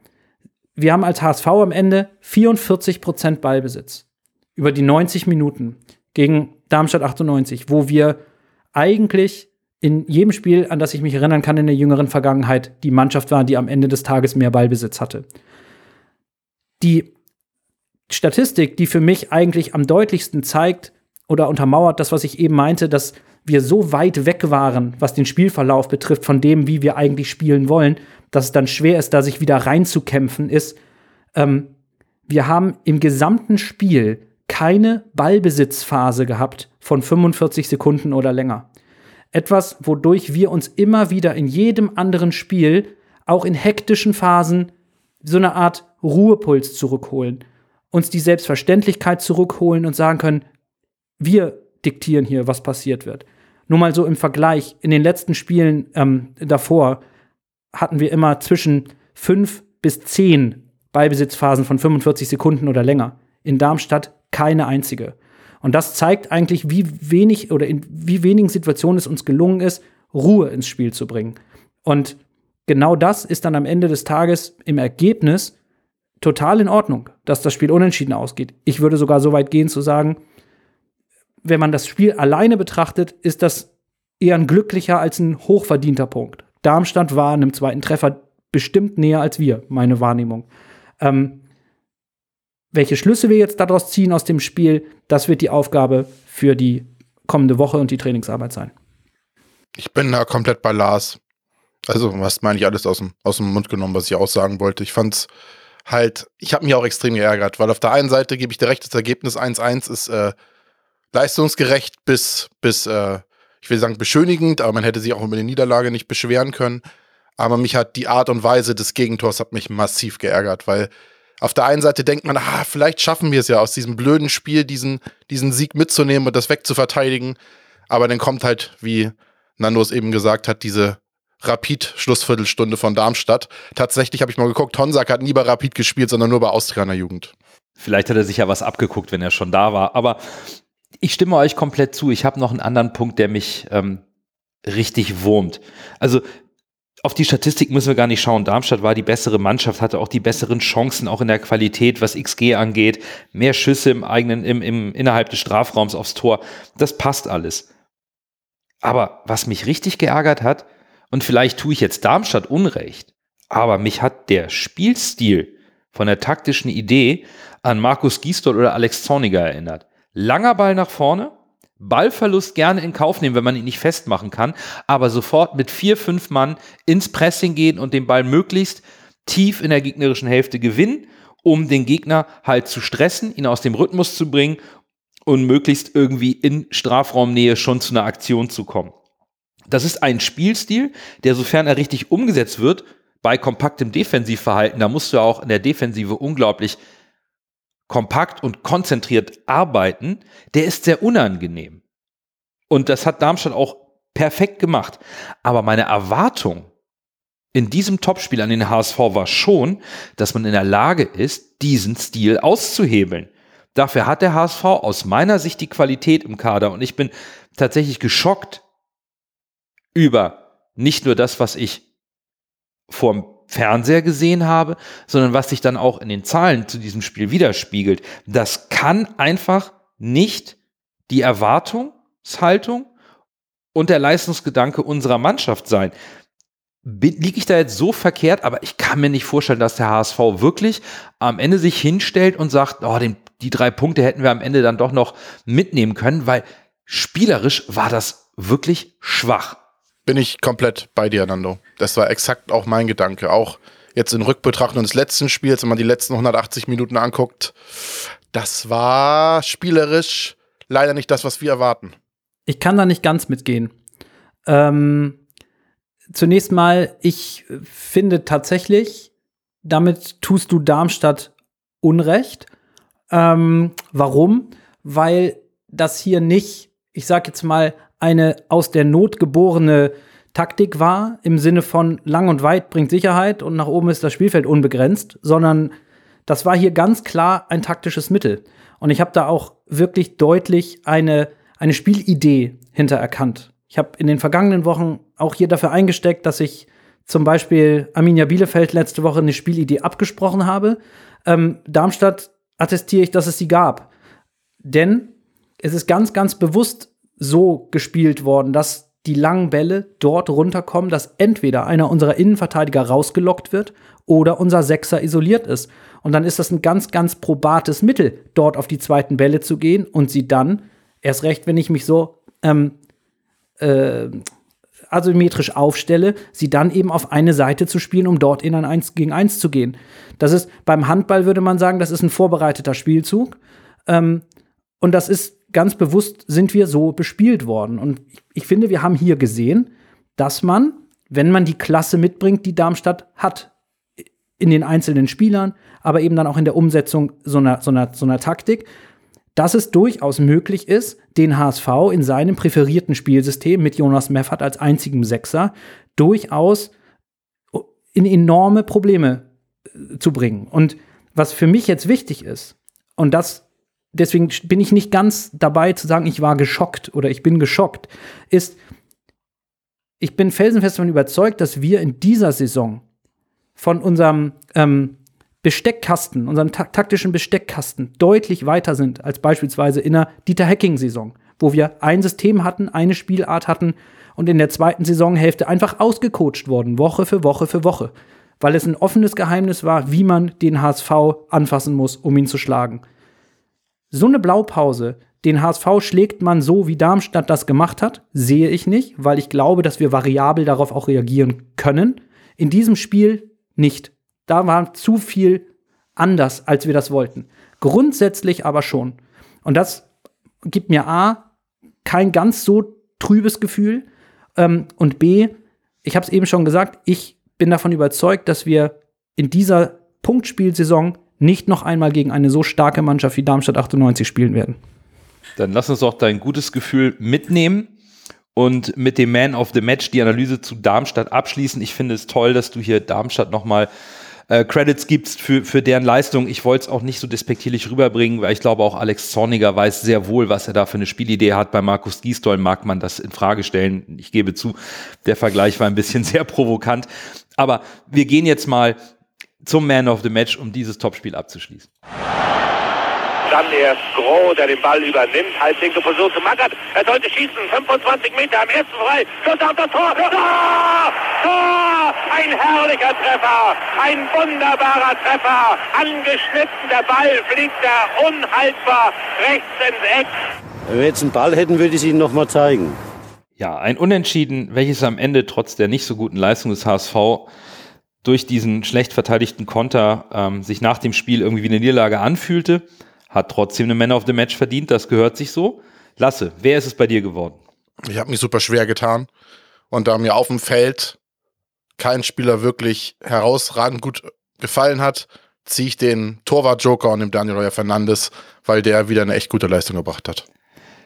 Wir haben als HSV am Ende 44 Prozent Ballbesitz über die 90 Minuten gegen Darmstadt 98, wo wir eigentlich in jedem Spiel, an das ich mich erinnern kann in der jüngeren Vergangenheit, die Mannschaft war, die am Ende des Tages mehr Ballbesitz hatte. Die Statistik, die für mich eigentlich am deutlichsten zeigt oder untermauert das, was ich eben meinte, dass wir so weit weg waren, was den Spielverlauf betrifft, von dem, wie wir eigentlich spielen wollen, dass es dann schwer ist, da sich wieder reinzukämpfen, ist, ähm, wir haben im gesamten Spiel keine Ballbesitzphase gehabt von 45 Sekunden oder länger. Etwas, wodurch wir uns immer wieder in jedem anderen Spiel, auch in hektischen Phasen, so eine Art Ruhepuls zurückholen, uns die Selbstverständlichkeit zurückholen und sagen können, wir diktieren hier, was passiert wird. Nur mal so im Vergleich, in den letzten Spielen ähm, davor hatten wir immer zwischen fünf bis zehn Ballbesitzphasen von 45 Sekunden oder länger. In Darmstadt keine einzige. Und das zeigt eigentlich, wie wenig oder in wie wenigen Situationen es uns gelungen ist, Ruhe ins Spiel zu bringen. Und genau das ist dann am Ende des Tages im Ergebnis total in Ordnung, dass das Spiel unentschieden ausgeht. Ich würde sogar so weit gehen zu sagen, wenn man das Spiel alleine betrachtet, ist das eher ein glücklicher als ein hochverdienter Punkt. Darmstadt war einem zweiten Treffer bestimmt näher als wir, meine Wahrnehmung. Ähm, welche Schlüsse wir jetzt daraus ziehen aus dem Spiel, das wird die Aufgabe für die kommende Woche und die Trainingsarbeit sein. Ich bin da komplett bei Lars. Also, was meine ich alles aus dem, aus dem Mund genommen, was ich auch sagen wollte. Ich fand's halt, ich habe mich auch extrem geärgert, weil auf der einen Seite gebe ich dir recht, das Ergebnis 1-1 ist äh, leistungsgerecht bis, bis äh, ich will sagen, beschönigend, aber man hätte sich auch über die Niederlage nicht beschweren können. Aber mich hat die Art und Weise des Gegentors hat mich massiv geärgert, weil auf der einen Seite denkt man, ah, vielleicht schaffen wir es ja aus diesem blöden Spiel, diesen, diesen Sieg mitzunehmen und das wegzuverteidigen. Aber dann kommt halt, wie Nando es eben gesagt hat, diese Rapid-Schlussviertelstunde von Darmstadt. Tatsächlich habe ich mal geguckt, Honsack hat nie bei Rapid gespielt, sondern nur bei Austrianer Jugend. Vielleicht hat er sich ja was abgeguckt, wenn er schon da war. Aber ich stimme euch komplett zu. Ich habe noch einen anderen Punkt, der mich ähm, richtig wurmt. Also auf die Statistik müssen wir gar nicht schauen. Darmstadt war die bessere Mannschaft, hatte auch die besseren Chancen, auch in der Qualität, was XG angeht. Mehr Schüsse im eigenen, im, im, innerhalb des Strafraums aufs Tor. Das passt alles. Aber was mich richtig geärgert hat, und vielleicht tue ich jetzt Darmstadt Unrecht, aber mich hat der Spielstil von der taktischen Idee an Markus Gisdol oder Alex Zorniger erinnert. Langer Ball nach vorne, Ballverlust gerne in Kauf nehmen, wenn man ihn nicht festmachen kann, aber sofort mit vier, fünf Mann ins Pressing gehen und den Ball möglichst tief in der gegnerischen Hälfte gewinnen, um den Gegner halt zu stressen, ihn aus dem Rhythmus zu bringen und möglichst irgendwie in Strafraumnähe schon zu einer Aktion zu kommen. Das ist ein Spielstil, der, sofern er richtig umgesetzt wird, bei kompaktem Defensivverhalten, da musst du auch in der Defensive unglaublich kompakt und konzentriert arbeiten, der ist sehr unangenehm. Und das hat Darmstadt auch perfekt gemacht. Aber meine Erwartung in diesem Topspiel an den HSV war schon, dass man in der Lage ist, diesen Stil auszuhebeln. Dafür hat der HSV aus meiner Sicht die Qualität im Kader und ich bin tatsächlich geschockt über nicht nur das, was ich vor Fernseher gesehen habe, sondern was sich dann auch in den Zahlen zu diesem Spiel widerspiegelt. Das kann einfach nicht die Erwartungshaltung und der Leistungsgedanke unserer Mannschaft sein. Liege ich da jetzt so verkehrt, aber ich kann mir nicht vorstellen, dass der HSV wirklich am Ende sich hinstellt und sagt, oh, den, die drei Punkte hätten wir am Ende dann doch noch mitnehmen können, weil spielerisch war das wirklich schwach. Bin ich komplett bei dir, Nando. Das war exakt auch mein Gedanke. Auch jetzt in Rückbetrachtung des letzten Spiels, wenn man die letzten 180 Minuten anguckt, das war spielerisch leider nicht das, was wir erwarten. Ich kann da nicht ganz mitgehen. Ähm, zunächst mal, ich finde tatsächlich, damit tust du Darmstadt Unrecht. Ähm, warum? Weil das hier nicht, ich sag jetzt mal, eine aus der Not geborene Taktik war, im Sinne von lang und weit bringt Sicherheit und nach oben ist das Spielfeld unbegrenzt, sondern das war hier ganz klar ein taktisches Mittel. Und ich habe da auch wirklich deutlich eine, eine Spielidee hinter erkannt. Ich habe in den vergangenen Wochen auch hier dafür eingesteckt, dass ich zum Beispiel Arminia Bielefeld letzte Woche eine Spielidee abgesprochen habe. Ähm, Darmstadt attestiere ich, dass es sie gab. Denn es ist ganz, ganz bewusst so gespielt worden, dass die langen Bälle dort runterkommen, dass entweder einer unserer Innenverteidiger rausgelockt wird oder unser Sechser isoliert ist. Und dann ist das ein ganz, ganz probates Mittel, dort auf die zweiten Bälle zu gehen und sie dann, erst recht, wenn ich mich so ähm, äh, asymmetrisch aufstelle, sie dann eben auf eine Seite zu spielen, um dort in ein 1 gegen 1 zu gehen. Das ist beim Handball würde man sagen, das ist ein vorbereiteter Spielzug. Ähm, und das ist ganz bewusst sind wir so bespielt worden. Und ich, finde, wir haben hier gesehen, dass man, wenn man die Klasse mitbringt, die Darmstadt hat, in den einzelnen Spielern, aber eben dann auch in der Umsetzung so einer, so einer, so einer Taktik, dass es durchaus möglich ist, den HSV in seinem präferierten Spielsystem mit Jonas Meffert als einzigem Sechser durchaus in enorme Probleme äh, zu bringen. Und was für mich jetzt wichtig ist, und das deswegen bin ich nicht ganz dabei zu sagen, ich war geschockt oder ich bin geschockt, ist, ich bin felsenfest davon überzeugt, dass wir in dieser Saison von unserem ähm, Besteckkasten, unserem ta taktischen Besteckkasten deutlich weiter sind als beispielsweise in der Dieter Hacking-Saison, wo wir ein System hatten, eine Spielart hatten und in der zweiten Saisonhälfte einfach ausgecoacht worden, Woche für Woche für Woche, weil es ein offenes Geheimnis war, wie man den HSV anfassen muss, um ihn zu schlagen so eine Blaupause, den HSV schlägt man so, wie Darmstadt das gemacht hat, sehe ich nicht, weil ich glaube, dass wir variabel darauf auch reagieren können. In diesem Spiel nicht. Da war zu viel anders, als wir das wollten. Grundsätzlich aber schon. Und das gibt mir A, kein ganz so trübes Gefühl. Ähm, und B, ich habe es eben schon gesagt, ich bin davon überzeugt, dass wir in dieser Punktspielsaison nicht noch einmal gegen eine so starke Mannschaft wie Darmstadt 98 spielen werden. Dann lass uns doch dein gutes Gefühl mitnehmen und mit dem Man of the Match die Analyse zu Darmstadt abschließen. Ich finde es toll, dass du hier Darmstadt nochmal äh, Credits gibst für, für deren Leistung. Ich wollte es auch nicht so despektierlich rüberbringen, weil ich glaube auch Alex Zorniger weiß sehr wohl, was er da für eine Spielidee hat. Bei Markus Gisdol mag man das in Frage stellen. Ich gebe zu, der Vergleich war ein bisschen sehr provokant. Aber wir gehen jetzt mal zum Man of the Match, um dieses Topspiel abzuschließen. Dann erst Groh, der den Ball übernimmt, halblinke Position zu Mackert. Er sollte schießen, 25 Meter am ersten frei. Schuss auf das Tor. Tor! Tor! Ein herrlicher Treffer, ein wunderbarer Treffer. Angeschnitten, der Ball fliegt da unhaltbar rechts ins Eck. Wenn wir jetzt einen Ball hätten, würde ich es Ihnen noch mal zeigen. Ja, ein Unentschieden, welches am Ende trotz der nicht so guten Leistung des HSV durch diesen schlecht verteidigten Konter ähm, sich nach dem Spiel irgendwie wie eine Niederlage anfühlte, hat trotzdem eine Man of the Match verdient. Das gehört sich so. Lasse, wer ist es bei dir geworden? Ich habe mich super schwer getan. Und da mir auf dem Feld kein Spieler wirklich herausragend gut gefallen hat, ziehe ich den Torwart-Joker und den Daniel Royer Fernandes, weil der wieder eine echt gute Leistung gebracht hat.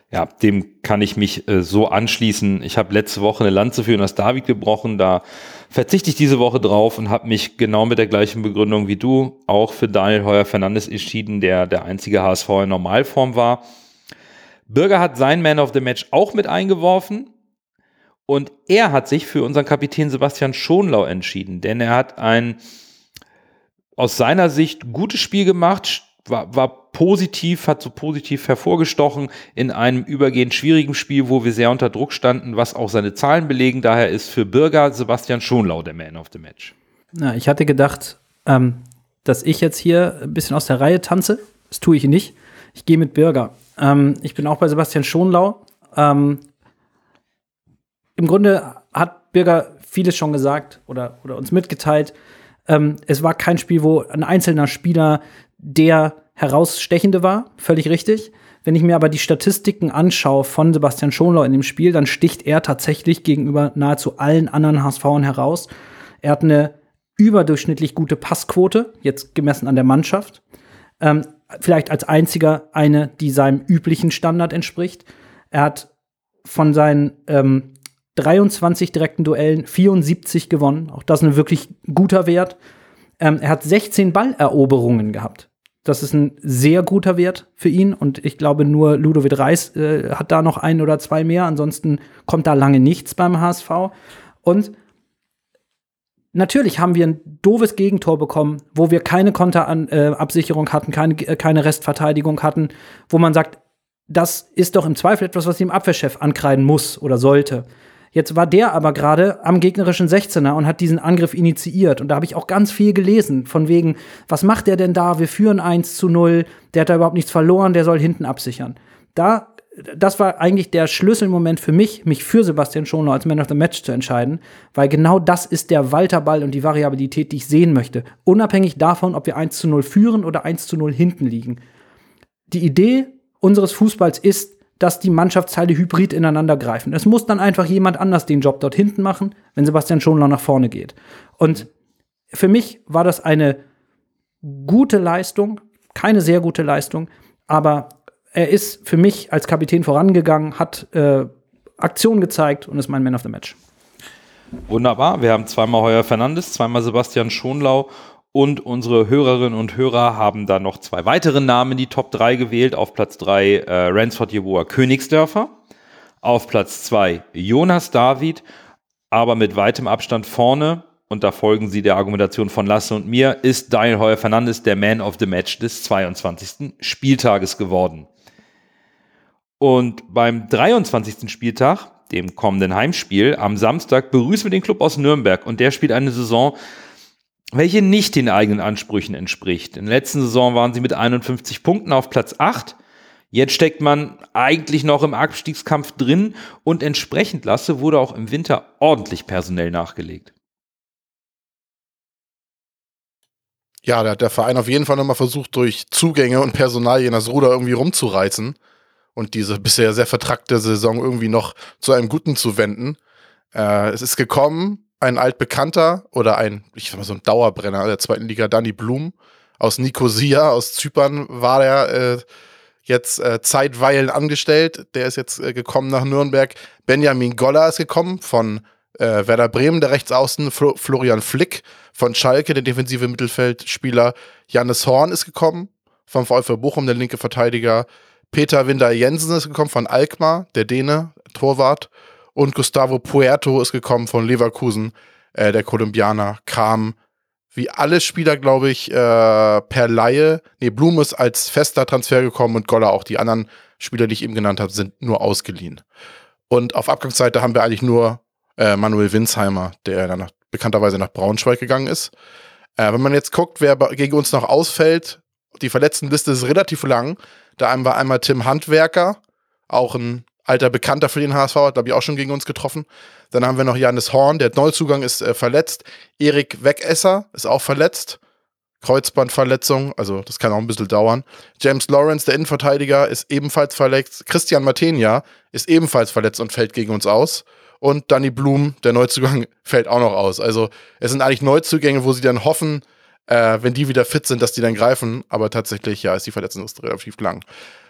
Ja, dem kann ich mich äh, so anschließen. Ich habe letzte Woche eine Lanze für Jonas David gebrochen. Da verzichte ich diese Woche drauf und habe mich genau mit der gleichen Begründung wie du auch für Daniel Heuer Fernandes entschieden, der der einzige HSV in Normalform war. Bürger hat sein Man of the Match auch mit eingeworfen. Und er hat sich für unseren Kapitän Sebastian Schonlau entschieden, denn er hat ein aus seiner Sicht gutes Spiel gemacht, war, war positiv, hat so positiv hervorgestochen in einem übergehend schwierigen Spiel, wo wir sehr unter Druck standen, was auch seine Zahlen belegen. Daher ist für Bürger Sebastian Schonlau der Man of the Match. Na, ich hatte gedacht, ähm, dass ich jetzt hier ein bisschen aus der Reihe tanze. Das tue ich nicht. Ich gehe mit Bürger. Ähm, ich bin auch bei Sebastian Schonlau. Ähm, Im Grunde hat Bürger vieles schon gesagt oder, oder uns mitgeteilt. Ähm, es war kein Spiel, wo ein einzelner Spieler der herausstechende war, völlig richtig. Wenn ich mir aber die Statistiken anschaue von Sebastian Schonlau in dem Spiel, dann sticht er tatsächlich gegenüber nahezu allen anderen HSVern heraus. Er hat eine überdurchschnittlich gute Passquote, jetzt gemessen an der Mannschaft. Ähm, vielleicht als einziger eine, die seinem üblichen Standard entspricht. Er hat von seinen ähm, 23 direkten Duellen 74 gewonnen. Auch das ist ein wirklich guter Wert. Ähm, er hat 16 Balleroberungen gehabt. Das ist ein sehr guter Wert für ihn und ich glaube, nur Ludovic Reis äh, hat da noch ein oder zwei mehr. Ansonsten kommt da lange nichts beim HSV. Und natürlich haben wir ein doofes Gegentor bekommen, wo wir keine Konterabsicherung äh, hatten, keine, äh, keine Restverteidigung hatten, wo man sagt, das ist doch im Zweifel etwas, was dem Abwehrchef ankreiden muss oder sollte. Jetzt war der aber gerade am gegnerischen 16er und hat diesen Angriff initiiert. Und da habe ich auch ganz viel gelesen, von wegen, was macht der denn da? Wir führen 1 zu 0, der hat da überhaupt nichts verloren, der soll hinten absichern. Da, das war eigentlich der Schlüsselmoment für mich, mich für Sebastian Schonlau als Man of the Match zu entscheiden, weil genau das ist der Walterball und die Variabilität, die ich sehen möchte. Unabhängig davon, ob wir 1 zu 0 führen oder 1 zu 0 hinten liegen. Die Idee unseres Fußballs ist, dass die Mannschaftsteile hybrid ineinander greifen. Es muss dann einfach jemand anders den Job dort hinten machen, wenn Sebastian Schonlau nach vorne geht. Und für mich war das eine gute Leistung, keine sehr gute Leistung, aber er ist für mich als Kapitän vorangegangen, hat äh, Aktion gezeigt und ist mein Man of the Match. Wunderbar. Wir haben zweimal Heuer Fernandes, zweimal Sebastian Schonlau und unsere Hörerinnen und Hörer haben da noch zwei weitere Namen in die Top 3 gewählt. Auf Platz 3 äh, Ransford Jeboa Königsdörfer. Auf Platz 2 Jonas David, aber mit weitem Abstand vorne, und da folgen sie der Argumentation von Lasse und mir, ist Daniel Heuer Fernandes der Man of the Match des 22. Spieltages geworden. Und beim 23. Spieltag, dem kommenden Heimspiel, am Samstag begrüßen wir den Club aus Nürnberg und der spielt eine Saison, welche nicht den eigenen Ansprüchen entspricht. In der letzten Saison waren sie mit 51 Punkten auf Platz 8. Jetzt steckt man eigentlich noch im Abstiegskampf drin und entsprechend Lasse wurde auch im Winter ordentlich personell nachgelegt. Ja, da hat der Verein auf jeden Fall nochmal versucht, durch Zugänge und Personalien das Ruder irgendwie rumzureißen und diese bisher sehr vertrackte Saison irgendwie noch zu einem Guten zu wenden. Äh, es ist gekommen, ein altbekannter oder ein, ich sag mal so ein Dauerbrenner der zweiten Liga, Danny Blum aus Nicosia, aus Zypern, war der äh, jetzt äh, zeitweilen angestellt. Der ist jetzt äh, gekommen nach Nürnberg. Benjamin Goller ist gekommen von äh, Werder Bremen, der Rechtsaußen. Flo Florian Flick von Schalke, der defensive Mittelfeldspieler. Jannis Horn ist gekommen vom VfL Bochum, der linke Verteidiger. Peter Winder Jensen ist gekommen von Alkmaar, der Däne, Torwart. Und Gustavo Puerto ist gekommen von Leverkusen. Äh, der Kolumbianer kam wie alle Spieler, glaube ich, äh, per Laie. Nee, Blum ist als fester Transfer gekommen und Goller auch. Die anderen Spieler, die ich eben genannt habe, sind nur ausgeliehen. Und auf Abgangsseite haben wir eigentlich nur äh, Manuel Winsheimer, der dann nach, bekannterweise nach Braunschweig gegangen ist. Äh, wenn man jetzt guckt, wer gegen uns noch ausfällt, die Verletztenliste ist relativ lang. Da wir einmal Tim Handwerker, auch ein alter Bekannter für den HSV, hat glaube ich auch schon gegen uns getroffen. Dann haben wir noch Janis Horn, der Neuzugang ist äh, verletzt. Erik Wegesser ist auch verletzt. Kreuzbandverletzung, also das kann auch ein bisschen dauern. James Lawrence, der Innenverteidiger, ist ebenfalls verletzt. Christian Matenia ist ebenfalls verletzt und fällt gegen uns aus. Und Danny Blum, der Neuzugang, fällt auch noch aus. Also es sind eigentlich Neuzugänge, wo sie dann hoffen, äh, wenn die wieder fit sind, dass die dann greifen. Aber tatsächlich, ja, ist die Verletzung relativ lang.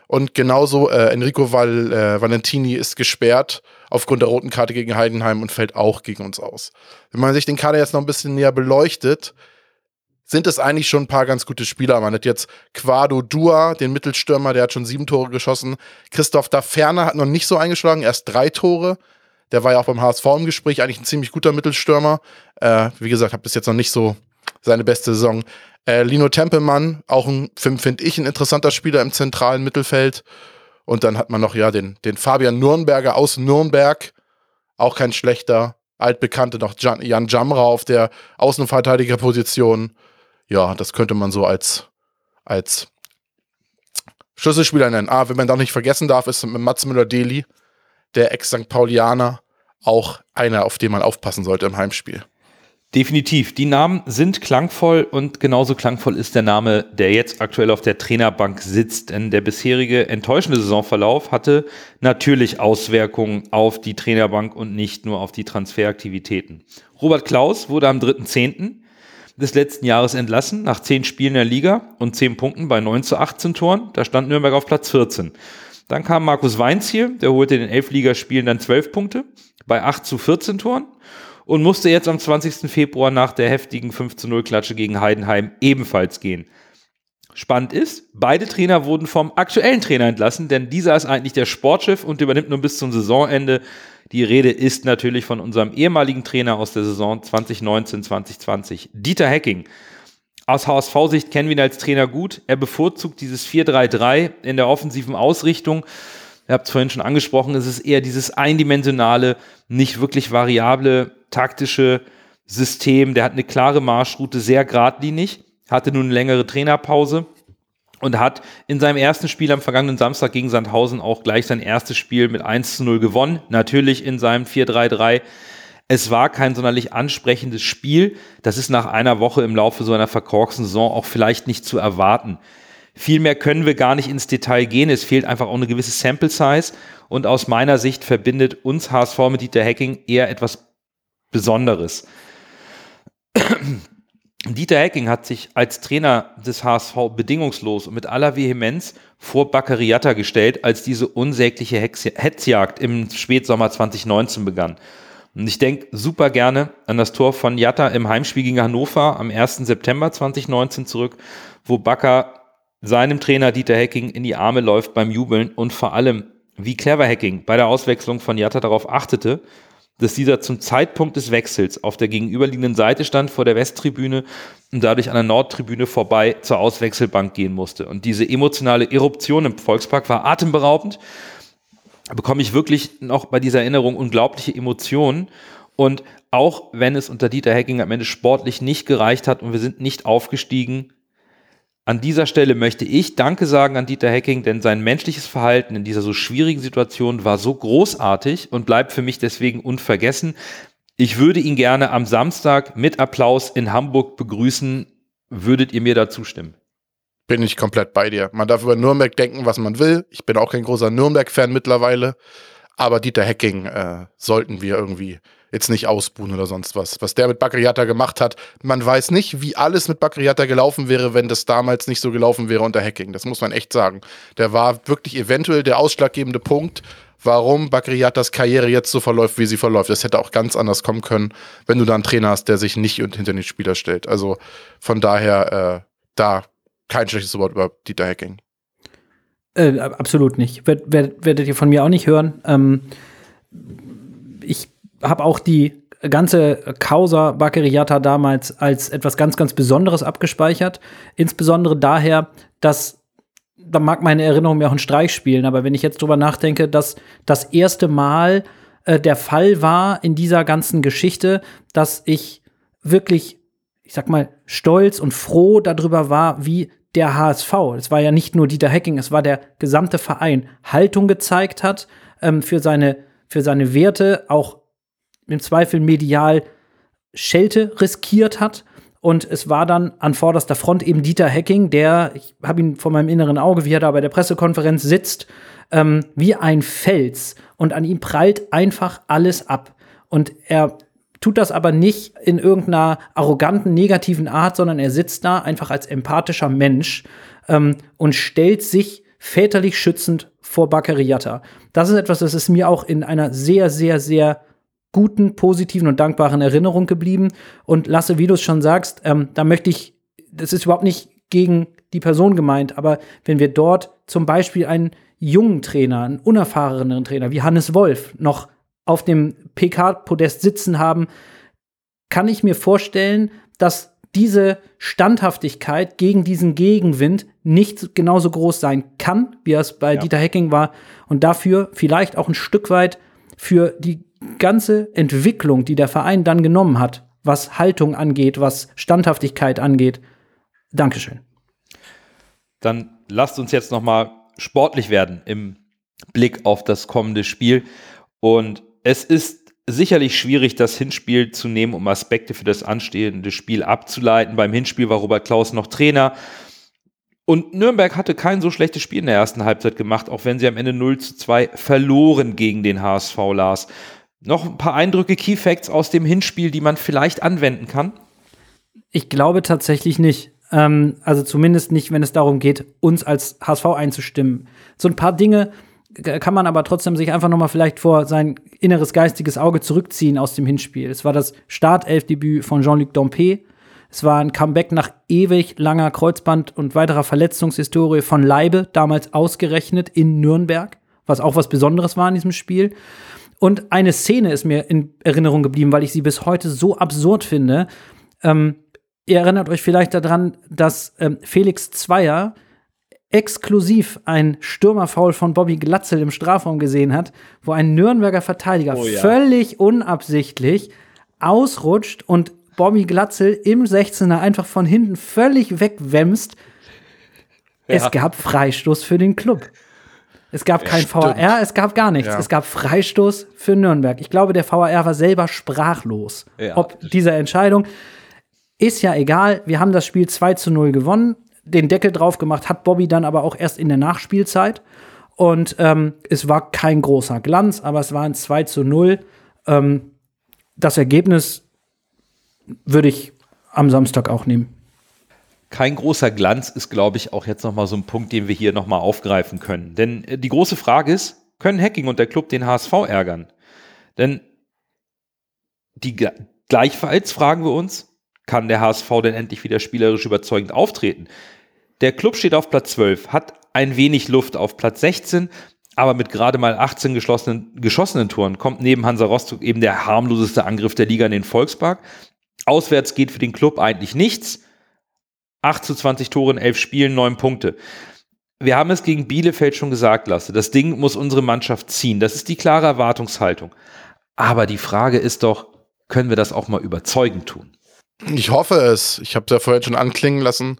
Und genauso äh, Enrico Val, äh, Valentini ist gesperrt aufgrund der roten Karte gegen Heidenheim und fällt auch gegen uns aus. Wenn man sich den Kader jetzt noch ein bisschen näher beleuchtet, sind es eigentlich schon ein paar ganz gute Spieler. Man hat jetzt Quado Dua, den Mittelstürmer, der hat schon sieben Tore geschossen. Christoph da Ferner hat noch nicht so eingeschlagen, erst drei Tore. Der war ja auch beim HSV im Gespräch, eigentlich ein ziemlich guter Mittelstürmer. Äh, wie gesagt, hat bis jetzt noch nicht so seine beste Saison. Äh, Lino Tempelmann, auch ein, finde ich, ein interessanter Spieler im zentralen Mittelfeld. Und dann hat man noch ja den, den Fabian Nürnberger aus Nürnberg, auch kein schlechter. Altbekannte noch Jan, Jan Jamra auf der Außenverteidigerposition. Ja, das könnte man so als, als Schlüsselspieler nennen. Ah, wenn man da nicht vergessen darf, ist mit Mats Müller-Deli, der Ex-St. Paulianer, auch einer, auf den man aufpassen sollte im Heimspiel. Definitiv. Die Namen sind klangvoll und genauso klangvoll ist der Name, der jetzt aktuell auf der Trainerbank sitzt. Denn der bisherige enttäuschende Saisonverlauf hatte natürlich Auswirkungen auf die Trainerbank und nicht nur auf die Transferaktivitäten. Robert Klaus wurde am 3.10. des letzten Jahres entlassen, nach zehn Spielen der Liga und zehn Punkten bei 9 zu 18 Toren. Da stand Nürnberg auf Platz 14. Dann kam Markus Weinziel, der holte in den elf Ligaspielen dann 12 Punkte bei 8 zu 14 Toren und musste jetzt am 20. Februar nach der heftigen 5 zu 0 Klatsche gegen Heidenheim ebenfalls gehen. Spannend ist, beide Trainer wurden vom aktuellen Trainer entlassen, denn dieser ist eigentlich der Sportchef und übernimmt nun bis zum Saisonende. Die Rede ist natürlich von unserem ehemaligen Trainer aus der Saison 2019-2020, Dieter Hecking. Aus HSV-Sicht kennen wir ihn als Trainer gut. Er bevorzugt dieses 4-3-3 in der offensiven Ausrichtung ihr habt es vorhin schon angesprochen, es ist eher dieses eindimensionale, nicht wirklich variable, taktische System. Der hat eine klare Marschroute, sehr geradlinig, hatte nun eine längere Trainerpause und hat in seinem ersten Spiel am vergangenen Samstag gegen Sandhausen auch gleich sein erstes Spiel mit 1 zu 0 gewonnen. Natürlich in seinem 4-3-3. Es war kein sonderlich ansprechendes Spiel. Das ist nach einer Woche im Laufe so einer verkorksten Saison auch vielleicht nicht zu erwarten. Viel mehr können wir gar nicht ins Detail gehen. Es fehlt einfach auch eine gewisse Sample Size. Und aus meiner Sicht verbindet uns HSV mit Dieter Hacking eher etwas Besonderes. Dieter Hacking hat sich als Trainer des HSV bedingungslos und mit aller Vehemenz vor Baccariata gestellt, als diese unsägliche Hetzjagd im Spätsommer 2019 begann. Und ich denke super gerne an das Tor von Jatta im Heimspiel gegen Hannover am 1. September 2019 zurück, wo Bakker seinem Trainer Dieter Hecking in die Arme läuft beim Jubeln und vor allem, wie clever Hecking bei der Auswechslung von Jatta darauf achtete, dass dieser zum Zeitpunkt des Wechsels auf der gegenüberliegenden Seite stand vor der Westtribüne und dadurch an der Nordtribüne vorbei zur Auswechselbank gehen musste. Und diese emotionale Eruption im Volkspark war atemberaubend. Da bekomme ich wirklich noch bei dieser Erinnerung unglaubliche Emotionen. Und auch wenn es unter Dieter Hecking am Ende sportlich nicht gereicht hat und wir sind nicht aufgestiegen, an dieser Stelle möchte ich Danke sagen an Dieter Hecking, denn sein menschliches Verhalten in dieser so schwierigen Situation war so großartig und bleibt für mich deswegen unvergessen. Ich würde ihn gerne am Samstag mit Applaus in Hamburg begrüßen. Würdet ihr mir da zustimmen? Bin ich komplett bei dir. Man darf über Nürnberg denken, was man will. Ich bin auch kein großer Nürnberg-Fan mittlerweile. Aber Dieter Hecking äh, sollten wir irgendwie jetzt nicht ausbuhen oder sonst was. Was der mit Bakriata gemacht hat, man weiß nicht, wie alles mit Bakriata gelaufen wäre, wenn das damals nicht so gelaufen wäre unter Hacking. Das muss man echt sagen. Der war wirklich eventuell der ausschlaggebende Punkt, warum Bakriatas Karriere jetzt so verläuft, wie sie verläuft. Das hätte auch ganz anders kommen können, wenn du da einen Trainer hast, der sich nicht hinter den Spieler stellt. Also von daher, äh, da kein schlechtes Wort über Dieter Hacking. Äh, absolut nicht. Werd, werd, werdet ihr von mir auch nicht hören. Ähm, ich habe auch die ganze Causa Baccariata damals als etwas ganz, ganz Besonderes abgespeichert. Insbesondere daher, dass, da mag meine Erinnerung mir auch einen Streich spielen, aber wenn ich jetzt drüber nachdenke, dass das erste Mal äh, der Fall war in dieser ganzen Geschichte, dass ich wirklich, ich sag mal, stolz und froh darüber war, wie der HSV, es war ja nicht nur Dieter Hecking, es war der gesamte Verein, Haltung gezeigt hat ähm, für, seine, für seine Werte, auch im Zweifel medial Schelte riskiert hat. Und es war dann an vorderster Front eben Dieter Hecking, der, ich habe ihn vor meinem inneren Auge, wie er da bei der Pressekonferenz sitzt, ähm, wie ein Fels. Und an ihm prallt einfach alles ab. Und er tut das aber nicht in irgendeiner arroganten, negativen Art, sondern er sitzt da einfach als empathischer Mensch ähm, und stellt sich väterlich schützend vor Baccariata. Das ist etwas, das ist mir auch in einer sehr, sehr, sehr guten, positiven und dankbaren Erinnerung geblieben. Und Lasse, wie du es schon sagst, ähm, da möchte ich, das ist überhaupt nicht gegen die Person gemeint, aber wenn wir dort zum Beispiel einen jungen Trainer, einen unerfahreneren Trainer wie Hannes Wolf noch auf dem PK-Podest sitzen haben, kann ich mir vorstellen, dass diese Standhaftigkeit gegen diesen Gegenwind nicht genauso groß sein kann, wie es bei Ja. Dieter Hecking war und dafür vielleicht auch ein Stück weit für die ganze Entwicklung, die der Verein dann genommen hat, was Haltung angeht, was Standhaftigkeit angeht. Dankeschön. Dann lasst uns jetzt noch mal sportlich werden im Blick auf das kommende Spiel. Und es ist sicherlich schwierig, das Hinspiel zu nehmen, um Aspekte für das anstehende Spiel abzuleiten. Beim Hinspiel war Robert Klaus noch Trainer. Und Nürnberg hatte kein so schlechtes Spiel in der ersten Halbzeit gemacht, auch wenn sie am Ende 0 zu 2 verloren gegen den HSV Lars. Noch ein paar Eindrücke, Key Facts aus dem Hinspiel, die man vielleicht anwenden kann. Ich glaube tatsächlich nicht. Ähm, also zumindest nicht, wenn es darum geht, uns als HSV einzustimmen. So ein paar Dinge kann man aber trotzdem sich einfach noch mal vielleicht vor sein inneres geistiges Auge zurückziehen aus dem Hinspiel. Es war das Startelfdebüt von Jean-Luc Dompe. Es war ein Comeback nach ewig langer Kreuzband- und weiterer Verletzungshistorie von Leibe, damals ausgerechnet in Nürnberg, was auch was Besonderes war in diesem Spiel. Und eine Szene ist mir in Erinnerung geblieben, weil ich sie bis heute so absurd finde. Ähm, ihr erinnert euch vielleicht daran, dass ähm, Felix Zweier exklusiv ein Stürmerfoul von Bobby Glatzel im Strafraum gesehen hat, wo ein Nürnberger Verteidiger völlig unabsichtlich ausrutscht und Bobby Glatzel im 16er einfach von hinten völlig wegwämst. Es gab Freistoß für den Club. Es gab kein stimmt. VAR, es gab gar nichts. Ja. Es gab Freistoß für Nürnberg. Ich glaube, der VAR war selber sprachlos. Ja. Ob dieser Entscheidung ist ja egal. Wir haben das Spiel 2 zu 0 gewonnen. Den Deckel drauf gemacht hat Bobby dann aber auch erst in der Nachspielzeit. Und ähm, es war kein großer Glanz, aber es war ein 2 zu 0. Ähm, das Ergebnis würde ich am Samstag auch nehmen. Kein großer Glanz ist, glaube ich, auch jetzt nochmal so ein Punkt, den wir hier nochmal aufgreifen können. Denn äh, die große Frage ist, können Hacking und der Club den HSV ärgern? Denn die gleichfalls fragen wir uns, kann der HSV denn endlich wieder spielerisch überzeugend auftreten? Der Club steht auf Platz 12, hat ein wenig Luft auf Platz 16, aber mit gerade mal 18 geschlossenen, geschossenen Toren kommt neben Hansa Rostock eben der harmloseste Angriff der Liga in den Volkspark. Auswärts geht für den Club eigentlich nichts. 8 zu 20 Tore in 11 Spielen, 9 Punkte. Wir haben es gegen Bielefeld schon gesagt, Lasse. Das Ding muss unsere Mannschaft ziehen. Das ist die klare Erwartungshaltung. Aber die Frage ist doch, können wir das auch mal überzeugend tun? Ich hoffe es. Ich habe es ja vorhin schon anklingen lassen.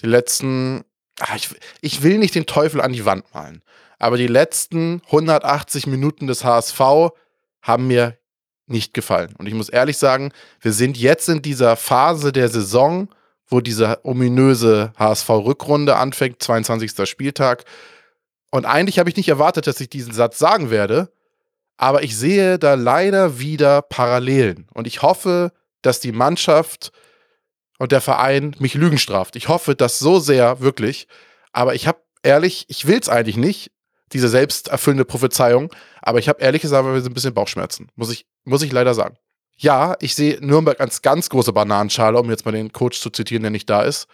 Die letzten, ah, ich, ich will nicht den Teufel an die Wand malen, aber die letzten 180 Minuten des HSV haben mir nicht gefallen. Und ich muss ehrlich sagen, wir sind jetzt in dieser Phase der Saison, wo diese ominöse HSV-Rückrunde anfängt, 22. Spieltag. Und eigentlich habe ich nicht erwartet, dass ich diesen Satz sagen werde, aber ich sehe da leider wieder Parallelen. Und ich hoffe, dass die Mannschaft und der Verein mich Lügen straft. Ich hoffe das so sehr, wirklich. Aber ich habe ehrlich, ich will es eigentlich nicht, diese selbsterfüllende Prophezeiung. Aber ich habe ehrlich gesagt ein bisschen Bauchschmerzen. Muss ich, muss ich leider sagen. Ja, ich sehe Nürnberg als ganz große Bananenschale, um jetzt mal den Coach zu zitieren, der nicht da ist.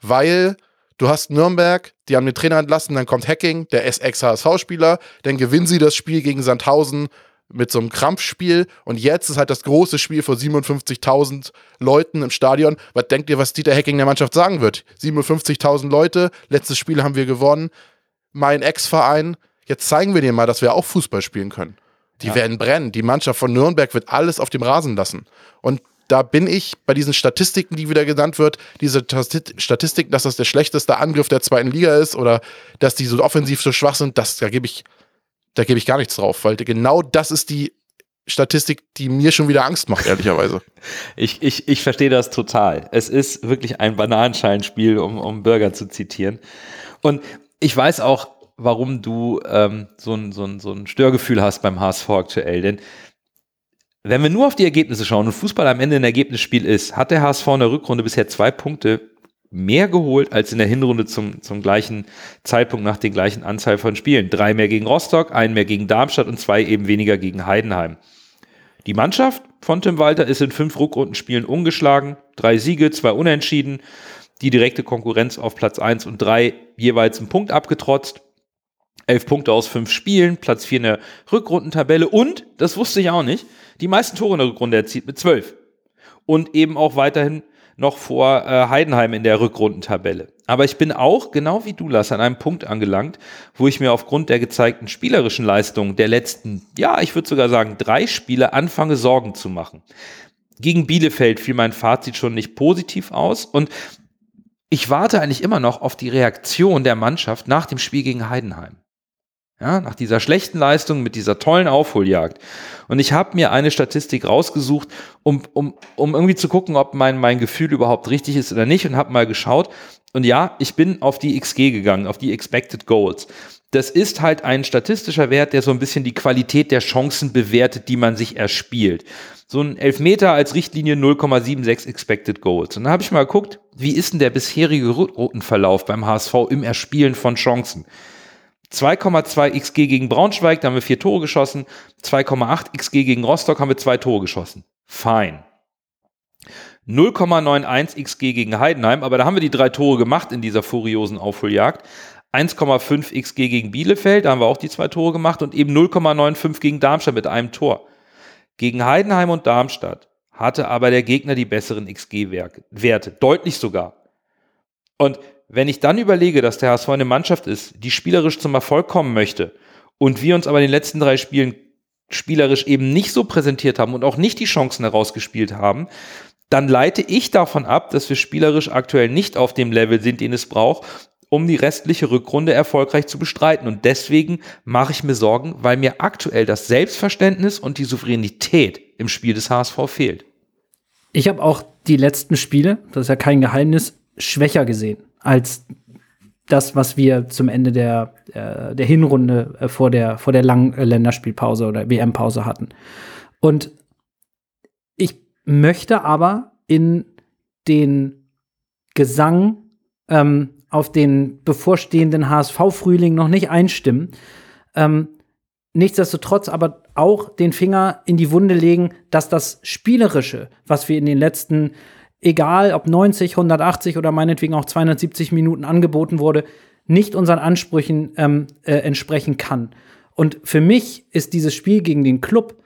Weil du hast Nürnberg, die haben den Trainer entlassen, dann kommt Hacking, der ist Ex-HSV-Spieler, dann gewinnen sie das Spiel gegen Sandhausen mit so einem Krampfspiel und jetzt ist halt das große Spiel vor 57.000 Leuten im Stadion. Was denkt ihr, was Dieter Hacking der Mannschaft sagen wird? 57.000 Leute, letztes Spiel haben wir gewonnen, mein Ex-Verein, jetzt zeigen wir dir mal, dass wir auch Fußball spielen können. Die werden brennen. Die Mannschaft von Nürnberg wird alles auf dem Rasen lassen. Und da bin ich bei diesen Statistiken, die wieder genannt wird, diese Statistiken, dass das der schlechteste Angriff der zweiten Liga ist oder dass die so offensiv so schwach sind, das, da gebe ich, da gebe ich gar nichts drauf, weil genau das ist die Statistik, die mir schon wieder Angst macht, ehrlicherweise. Ich, ich, ich verstehe das total. Es ist wirklich ein Bananenscheinspiel, um, um Burger zu zitieren. Und ich weiß auch, warum du ähm, so, ein, so, ein, so ein Störgefühl hast beim HSV aktuell. Denn wenn wir nur auf die Ergebnisse schauen und Fußball am Ende ein Ergebnisspiel ist, hat der HSV in der Rückrunde bisher zwei Punkte mehr geholt als in der Hinrunde zum, zum gleichen Zeitpunkt nach der gleichen Anzahl von Spielen. Drei mehr gegen Rostock, einen mehr gegen Darmstadt und zwei eben weniger gegen Heidenheim. Die Mannschaft von Tim Walter ist in fünf Rückrundenspielen ungeschlagen, drei Siege, zwei Unentschieden, die direkte Konkurrenz auf Platz 1 und 3 jeweils einen Punkt abgetrotzt. Elf Punkte aus fünf Spielen, Platz vier in der Rückrundentabelle und, das wusste ich auch nicht, die meisten Tore in der Rückrunde erzielt mit zwölf. Und eben auch weiterhin noch vor äh, Heidenheim in der Rückrundentabelle. Aber ich bin auch, genau wie du, Lass, an einem Punkt angelangt, wo ich mir aufgrund der gezeigten spielerischen Leistung der letzten, ja, ich würde sogar sagen, drei Spiele anfange, Sorgen zu machen. Gegen Bielefeld fiel mein Fazit schon nicht positiv aus und ich warte eigentlich immer noch auf die Reaktion der Mannschaft nach dem Spiel gegen Heidenheim. Ja, nach dieser schlechten Leistung mit dieser tollen Aufholjagd. Und ich habe mir eine Statistik rausgesucht, um, um, um irgendwie zu gucken, ob mein, mein Gefühl überhaupt richtig ist oder nicht und habe mal geschaut. Und ja, ich bin auf die XG gegangen, auf die Expected Goals. Das ist halt ein statistischer Wert, der so ein bisschen die Qualität der Chancen bewertet, die man sich erspielt. So ein Elfmeter als Richtlinie 0,76 Expected Goals. Und dann habe ich mal geguckt, wie ist denn der bisherige Routenverlauf beim HSV im Erspielen von Chancen? 2,2 XG gegen Braunschweig, da haben wir vier Tore geschossen. 2,8 XG gegen Rostock haben wir zwei Tore geschossen. Fein. 0,91 XG gegen Heidenheim, aber da haben wir die drei Tore gemacht in dieser furiosen Aufholjagd. 1,5 XG gegen Bielefeld, da haben wir auch die zwei Tore gemacht und eben 0,95 gegen Darmstadt mit einem Tor. Gegen Heidenheim und Darmstadt hatte aber der Gegner die besseren XG-Werte, deutlich sogar. Und wenn ich dann überlege, dass der HSV eine Mannschaft ist, die spielerisch zum Erfolg kommen möchte und wir uns aber in den letzten drei Spielen spielerisch eben nicht so präsentiert haben und auch nicht die Chancen herausgespielt haben, dann leite ich davon ab, dass wir spielerisch aktuell nicht auf dem Level sind, den es braucht, um die restliche Rückrunde erfolgreich zu bestreiten. Und deswegen mache ich mir Sorgen, weil mir aktuell das Selbstverständnis und die Souveränität im Spiel des HSV fehlt. Ich habe auch die letzten Spiele, das ist ja kein Geheimnis, schwächer gesehen als das, was wir zum Ende der, äh, der Hinrunde äh, vor der, vor der langen äh, Länderspielpause oder WM-Pause hatten. Und ich möchte aber in den Gesang ähm, auf den bevorstehenden HSV-Frühling noch nicht einstimmen. Ähm, nichtsdestotrotz aber auch den Finger in die Wunde legen, dass das Spielerische, was wir in den letzten egal ob 90, 180 oder meinetwegen auch 270 Minuten angeboten wurde, nicht unseren Ansprüchen ähm, äh, entsprechen kann. Und für mich ist dieses Spiel gegen den Club,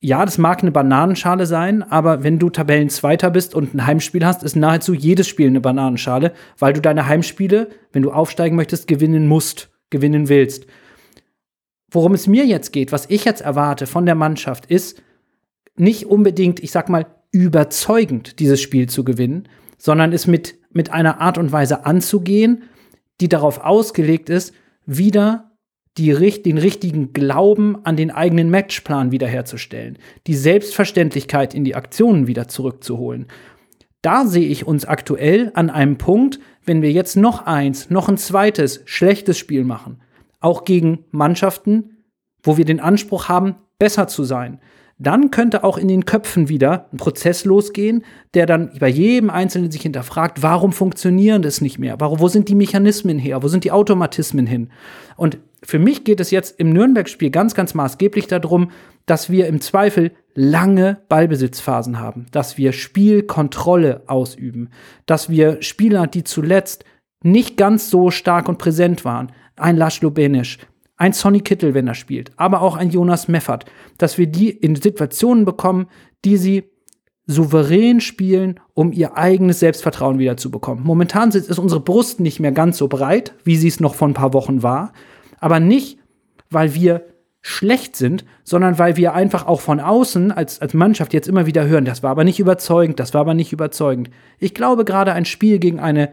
ja, das mag eine Bananenschale sein, aber wenn du Tabellenzweiter bist und ein Heimspiel hast, ist nahezu jedes Spiel eine Bananenschale, weil du deine Heimspiele, wenn du aufsteigen möchtest, gewinnen musst, gewinnen willst. Worum es mir jetzt geht, was ich jetzt erwarte von der Mannschaft, ist nicht unbedingt, ich sag mal, überzeugend, dieses Spiel zu gewinnen, sondern es mit, mit einer Art und Weise anzugehen, die darauf ausgelegt ist, wieder die, den richtigen Glauben an den eigenen Matchplan wiederherzustellen, die Selbstverständlichkeit in die Aktionen wieder zurückzuholen. Da sehe ich uns aktuell an einem Punkt, wenn wir jetzt noch eins, noch ein zweites schlechtes Spiel machen, auch gegen Mannschaften, wo wir den Anspruch haben, besser zu sein, dann könnte auch in den Köpfen wieder ein Prozess losgehen, der dann bei jedem Einzelnen sich hinterfragt, warum funktionieren das nicht mehr? Warum, wo sind die Mechanismen her? Wo sind die Automatismen hin? Und für mich geht es jetzt im Nürnberg-Spiel ganz, ganz maßgeblich darum, dass wir im Zweifel lange Ballbesitzphasen haben, dass wir Spielkontrolle ausüben, dass wir Spieler, die zuletzt nicht ganz so stark und präsent waren, ein Laszlo Benisch, ein Sonny Kittel, wenn er spielt, aber auch ein Jonas Meffert, dass wir die in Situationen bekommen, die sie souverän spielen, um ihr eigenes Selbstvertrauen wieder zu bekommen. Momentan ist unsere Brust nicht mehr ganz so breit, wie sie es noch vor ein paar Wochen war, aber nicht, weil wir schlecht sind, sondern weil wir einfach auch von außen als, als Mannschaft jetzt immer wieder hören, das war aber nicht überzeugend, das war aber nicht überzeugend. Ich glaube, gerade ein Spiel gegen eine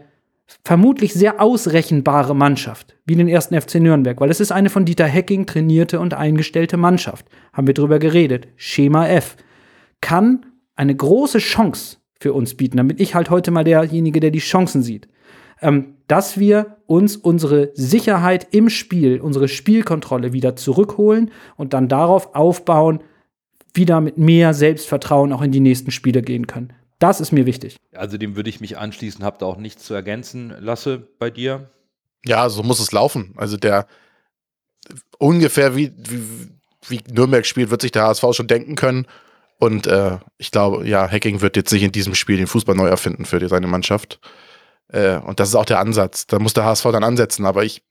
vermutlich sehr ausrechenbare Mannschaft, wie den ersten FC Nürnberg, weil es ist eine von Dieter Hecking trainierte und eingestellte Mannschaft. Haben wir drüber geredet. Schema F. Kann eine große Chance für uns bieten, damit ich halt heute mal derjenige, der die Chancen sieht. Ähm, dass wir uns unsere Sicherheit im Spiel, unsere Spielkontrolle wieder zurückholen und dann darauf aufbauen, wieder mit mehr Selbstvertrauen auch in die nächsten Spiele gehen können. Das ist mir wichtig. Also dem würde ich mich anschließen, habt da auch nichts zu ergänzen. Lasse bei dir? Ja, so muss es laufen. Also der ungefähr wie, wie, wie Nürnberg spielt, wird sich der HSV schon denken können. Und äh, ich glaube, ja, Hacking wird jetzt sich in diesem Spiel den Fußball neu erfinden für die, seine Mannschaft. Äh, und das ist auch der Ansatz. Da muss der HSV dann ansetzen. Aber ich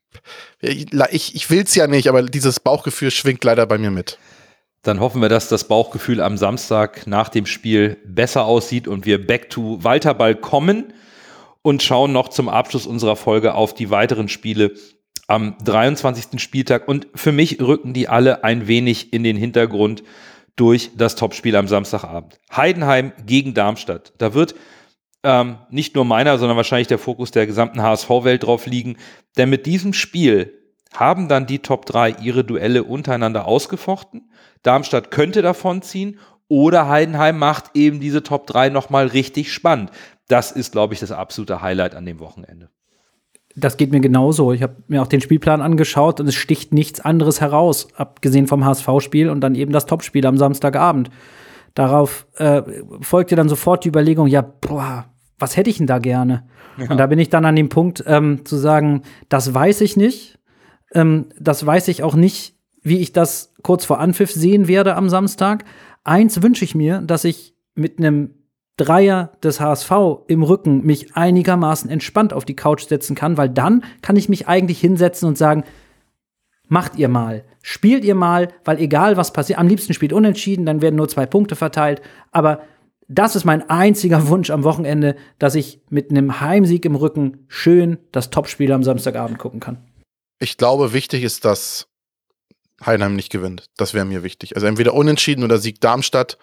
ich, ich, ich will es ja nicht, aber dieses Bauchgefühl schwingt leider bei mir mit. Dann hoffen wir, dass das Bauchgefühl am Samstag nach dem Spiel besser aussieht und wir back to Walterball kommen und schauen noch zum Abschluss unserer Folge auf die weiteren Spiele am 23. Spieltag. Und für mich rücken die alle ein wenig in den Hintergrund durch das Topspiel am Samstagabend. Heidenheim gegen Darmstadt. Da wird ähm, nicht nur meiner, sondern wahrscheinlich der Fokus der gesamten HSV-Welt drauf liegen. Denn mit diesem Spiel haben dann die Top 3 ihre Duelle untereinander ausgefochten. Darmstadt könnte davonziehen oder Heidenheim macht eben diese Top 3 nochmal richtig spannend. Das ist, glaube ich, das absolute Highlight an dem Wochenende. Das geht mir genauso. Ich habe mir auch den Spielplan angeschaut und es sticht nichts anderes heraus, abgesehen vom HSV-Spiel und dann eben das Topspiel am Samstagabend. Darauf äh, folgte dann sofort die Überlegung, ja, boah, was hätte ich denn da gerne? Ja. Und da bin ich dann an dem Punkt ähm, zu sagen, das weiß ich nicht. Ähm, das weiß ich auch nicht, wie ich das kurz vor Anpfiff sehen werde am Samstag. Eins wünsche ich mir, dass ich mit einem Dreier des HSV im Rücken mich einigermaßen entspannt auf die Couch setzen kann, weil dann kann ich mich eigentlich hinsetzen und sagen, macht ihr mal, spielt ihr mal, weil egal was passiert, am liebsten spielt unentschieden, dann werden nur zwei Punkte verteilt, aber das ist mein einziger Wunsch am Wochenende, dass ich mit einem Heimsieg im Rücken schön das Topspiel am Samstagabend gucken kann. Ich glaube, wichtig ist, dass Heidenheim nicht gewinnt. Das wäre mir wichtig. Also entweder unentschieden oder Sieg Darmstadt,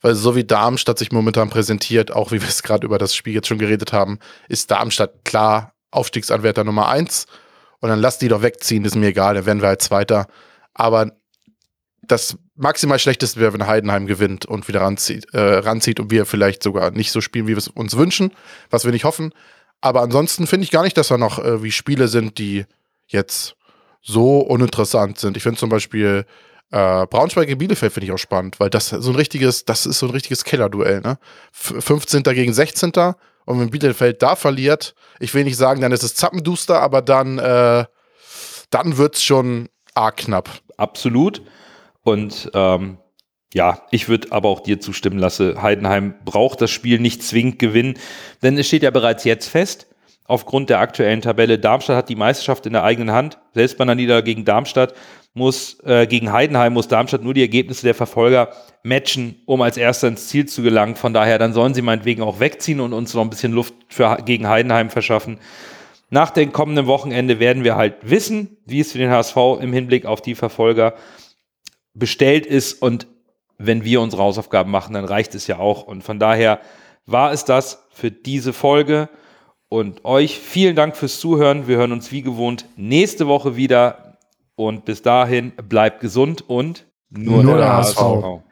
weil so wie Darmstadt sich momentan präsentiert, auch wie wir es gerade über das Spiel jetzt schon geredet haben, ist Darmstadt klar Aufstiegsanwärter Nummer eins. Und dann lass die doch wegziehen, ist mir egal, dann werden wir halt Zweiter. Aber das maximal Schlechteste wäre, wenn Heidenheim gewinnt und wieder ranzieht, äh, ranzieht und wir vielleicht sogar nicht so spielen, wie wir es uns wünschen, was wir nicht hoffen. Aber ansonsten finde ich gar nicht, dass da noch äh, wie Spiele sind, die jetzt so uninteressant sind. Ich finde zum Beispiel äh, Braunschweig gegen Bielefeld finde ich auch spannend, weil das so ein richtiges, das ist so ein richtiges Killer-Duell, ne? 15. gegen 16. Und wenn Bielefeld da verliert, ich will nicht sagen, dann ist es zappenduster, aber dann, äh, dann wird es schon arg knapp. Absolut. Und ähm, ja, ich würde aber auch dir zustimmen lassen. Heidenheim braucht das Spiel nicht zwingend gewinnen, denn es steht ja bereits jetzt fest, aufgrund der aktuellen Tabelle, Darmstadt hat die Meisterschaft in der eigenen Hand. Selbst bei einer Niederlage gegen Darmstadt muss, äh, gegen Heidenheim muss Darmstadt nur die Ergebnisse der Verfolger matchen, um als Erster ins Ziel zu gelangen. Von daher, dann sollen sie meinetwegen auch wegziehen und uns noch ein bisschen Luft für, gegen Heidenheim verschaffen. Nach dem kommenden Wochenende werden wir halt wissen, wie es für den HSV im Hinblick auf die Verfolger bestellt ist und wenn wir unsere Hausaufgaben machen, dann reicht es ja auch. Und von daher war es das für diese Folge. Und euch vielen Dank fürs Zuhören. Wir hören uns wie gewohnt nächste Woche wieder. Und bis dahin bleibt gesund und nur, nur der HSV. HSV.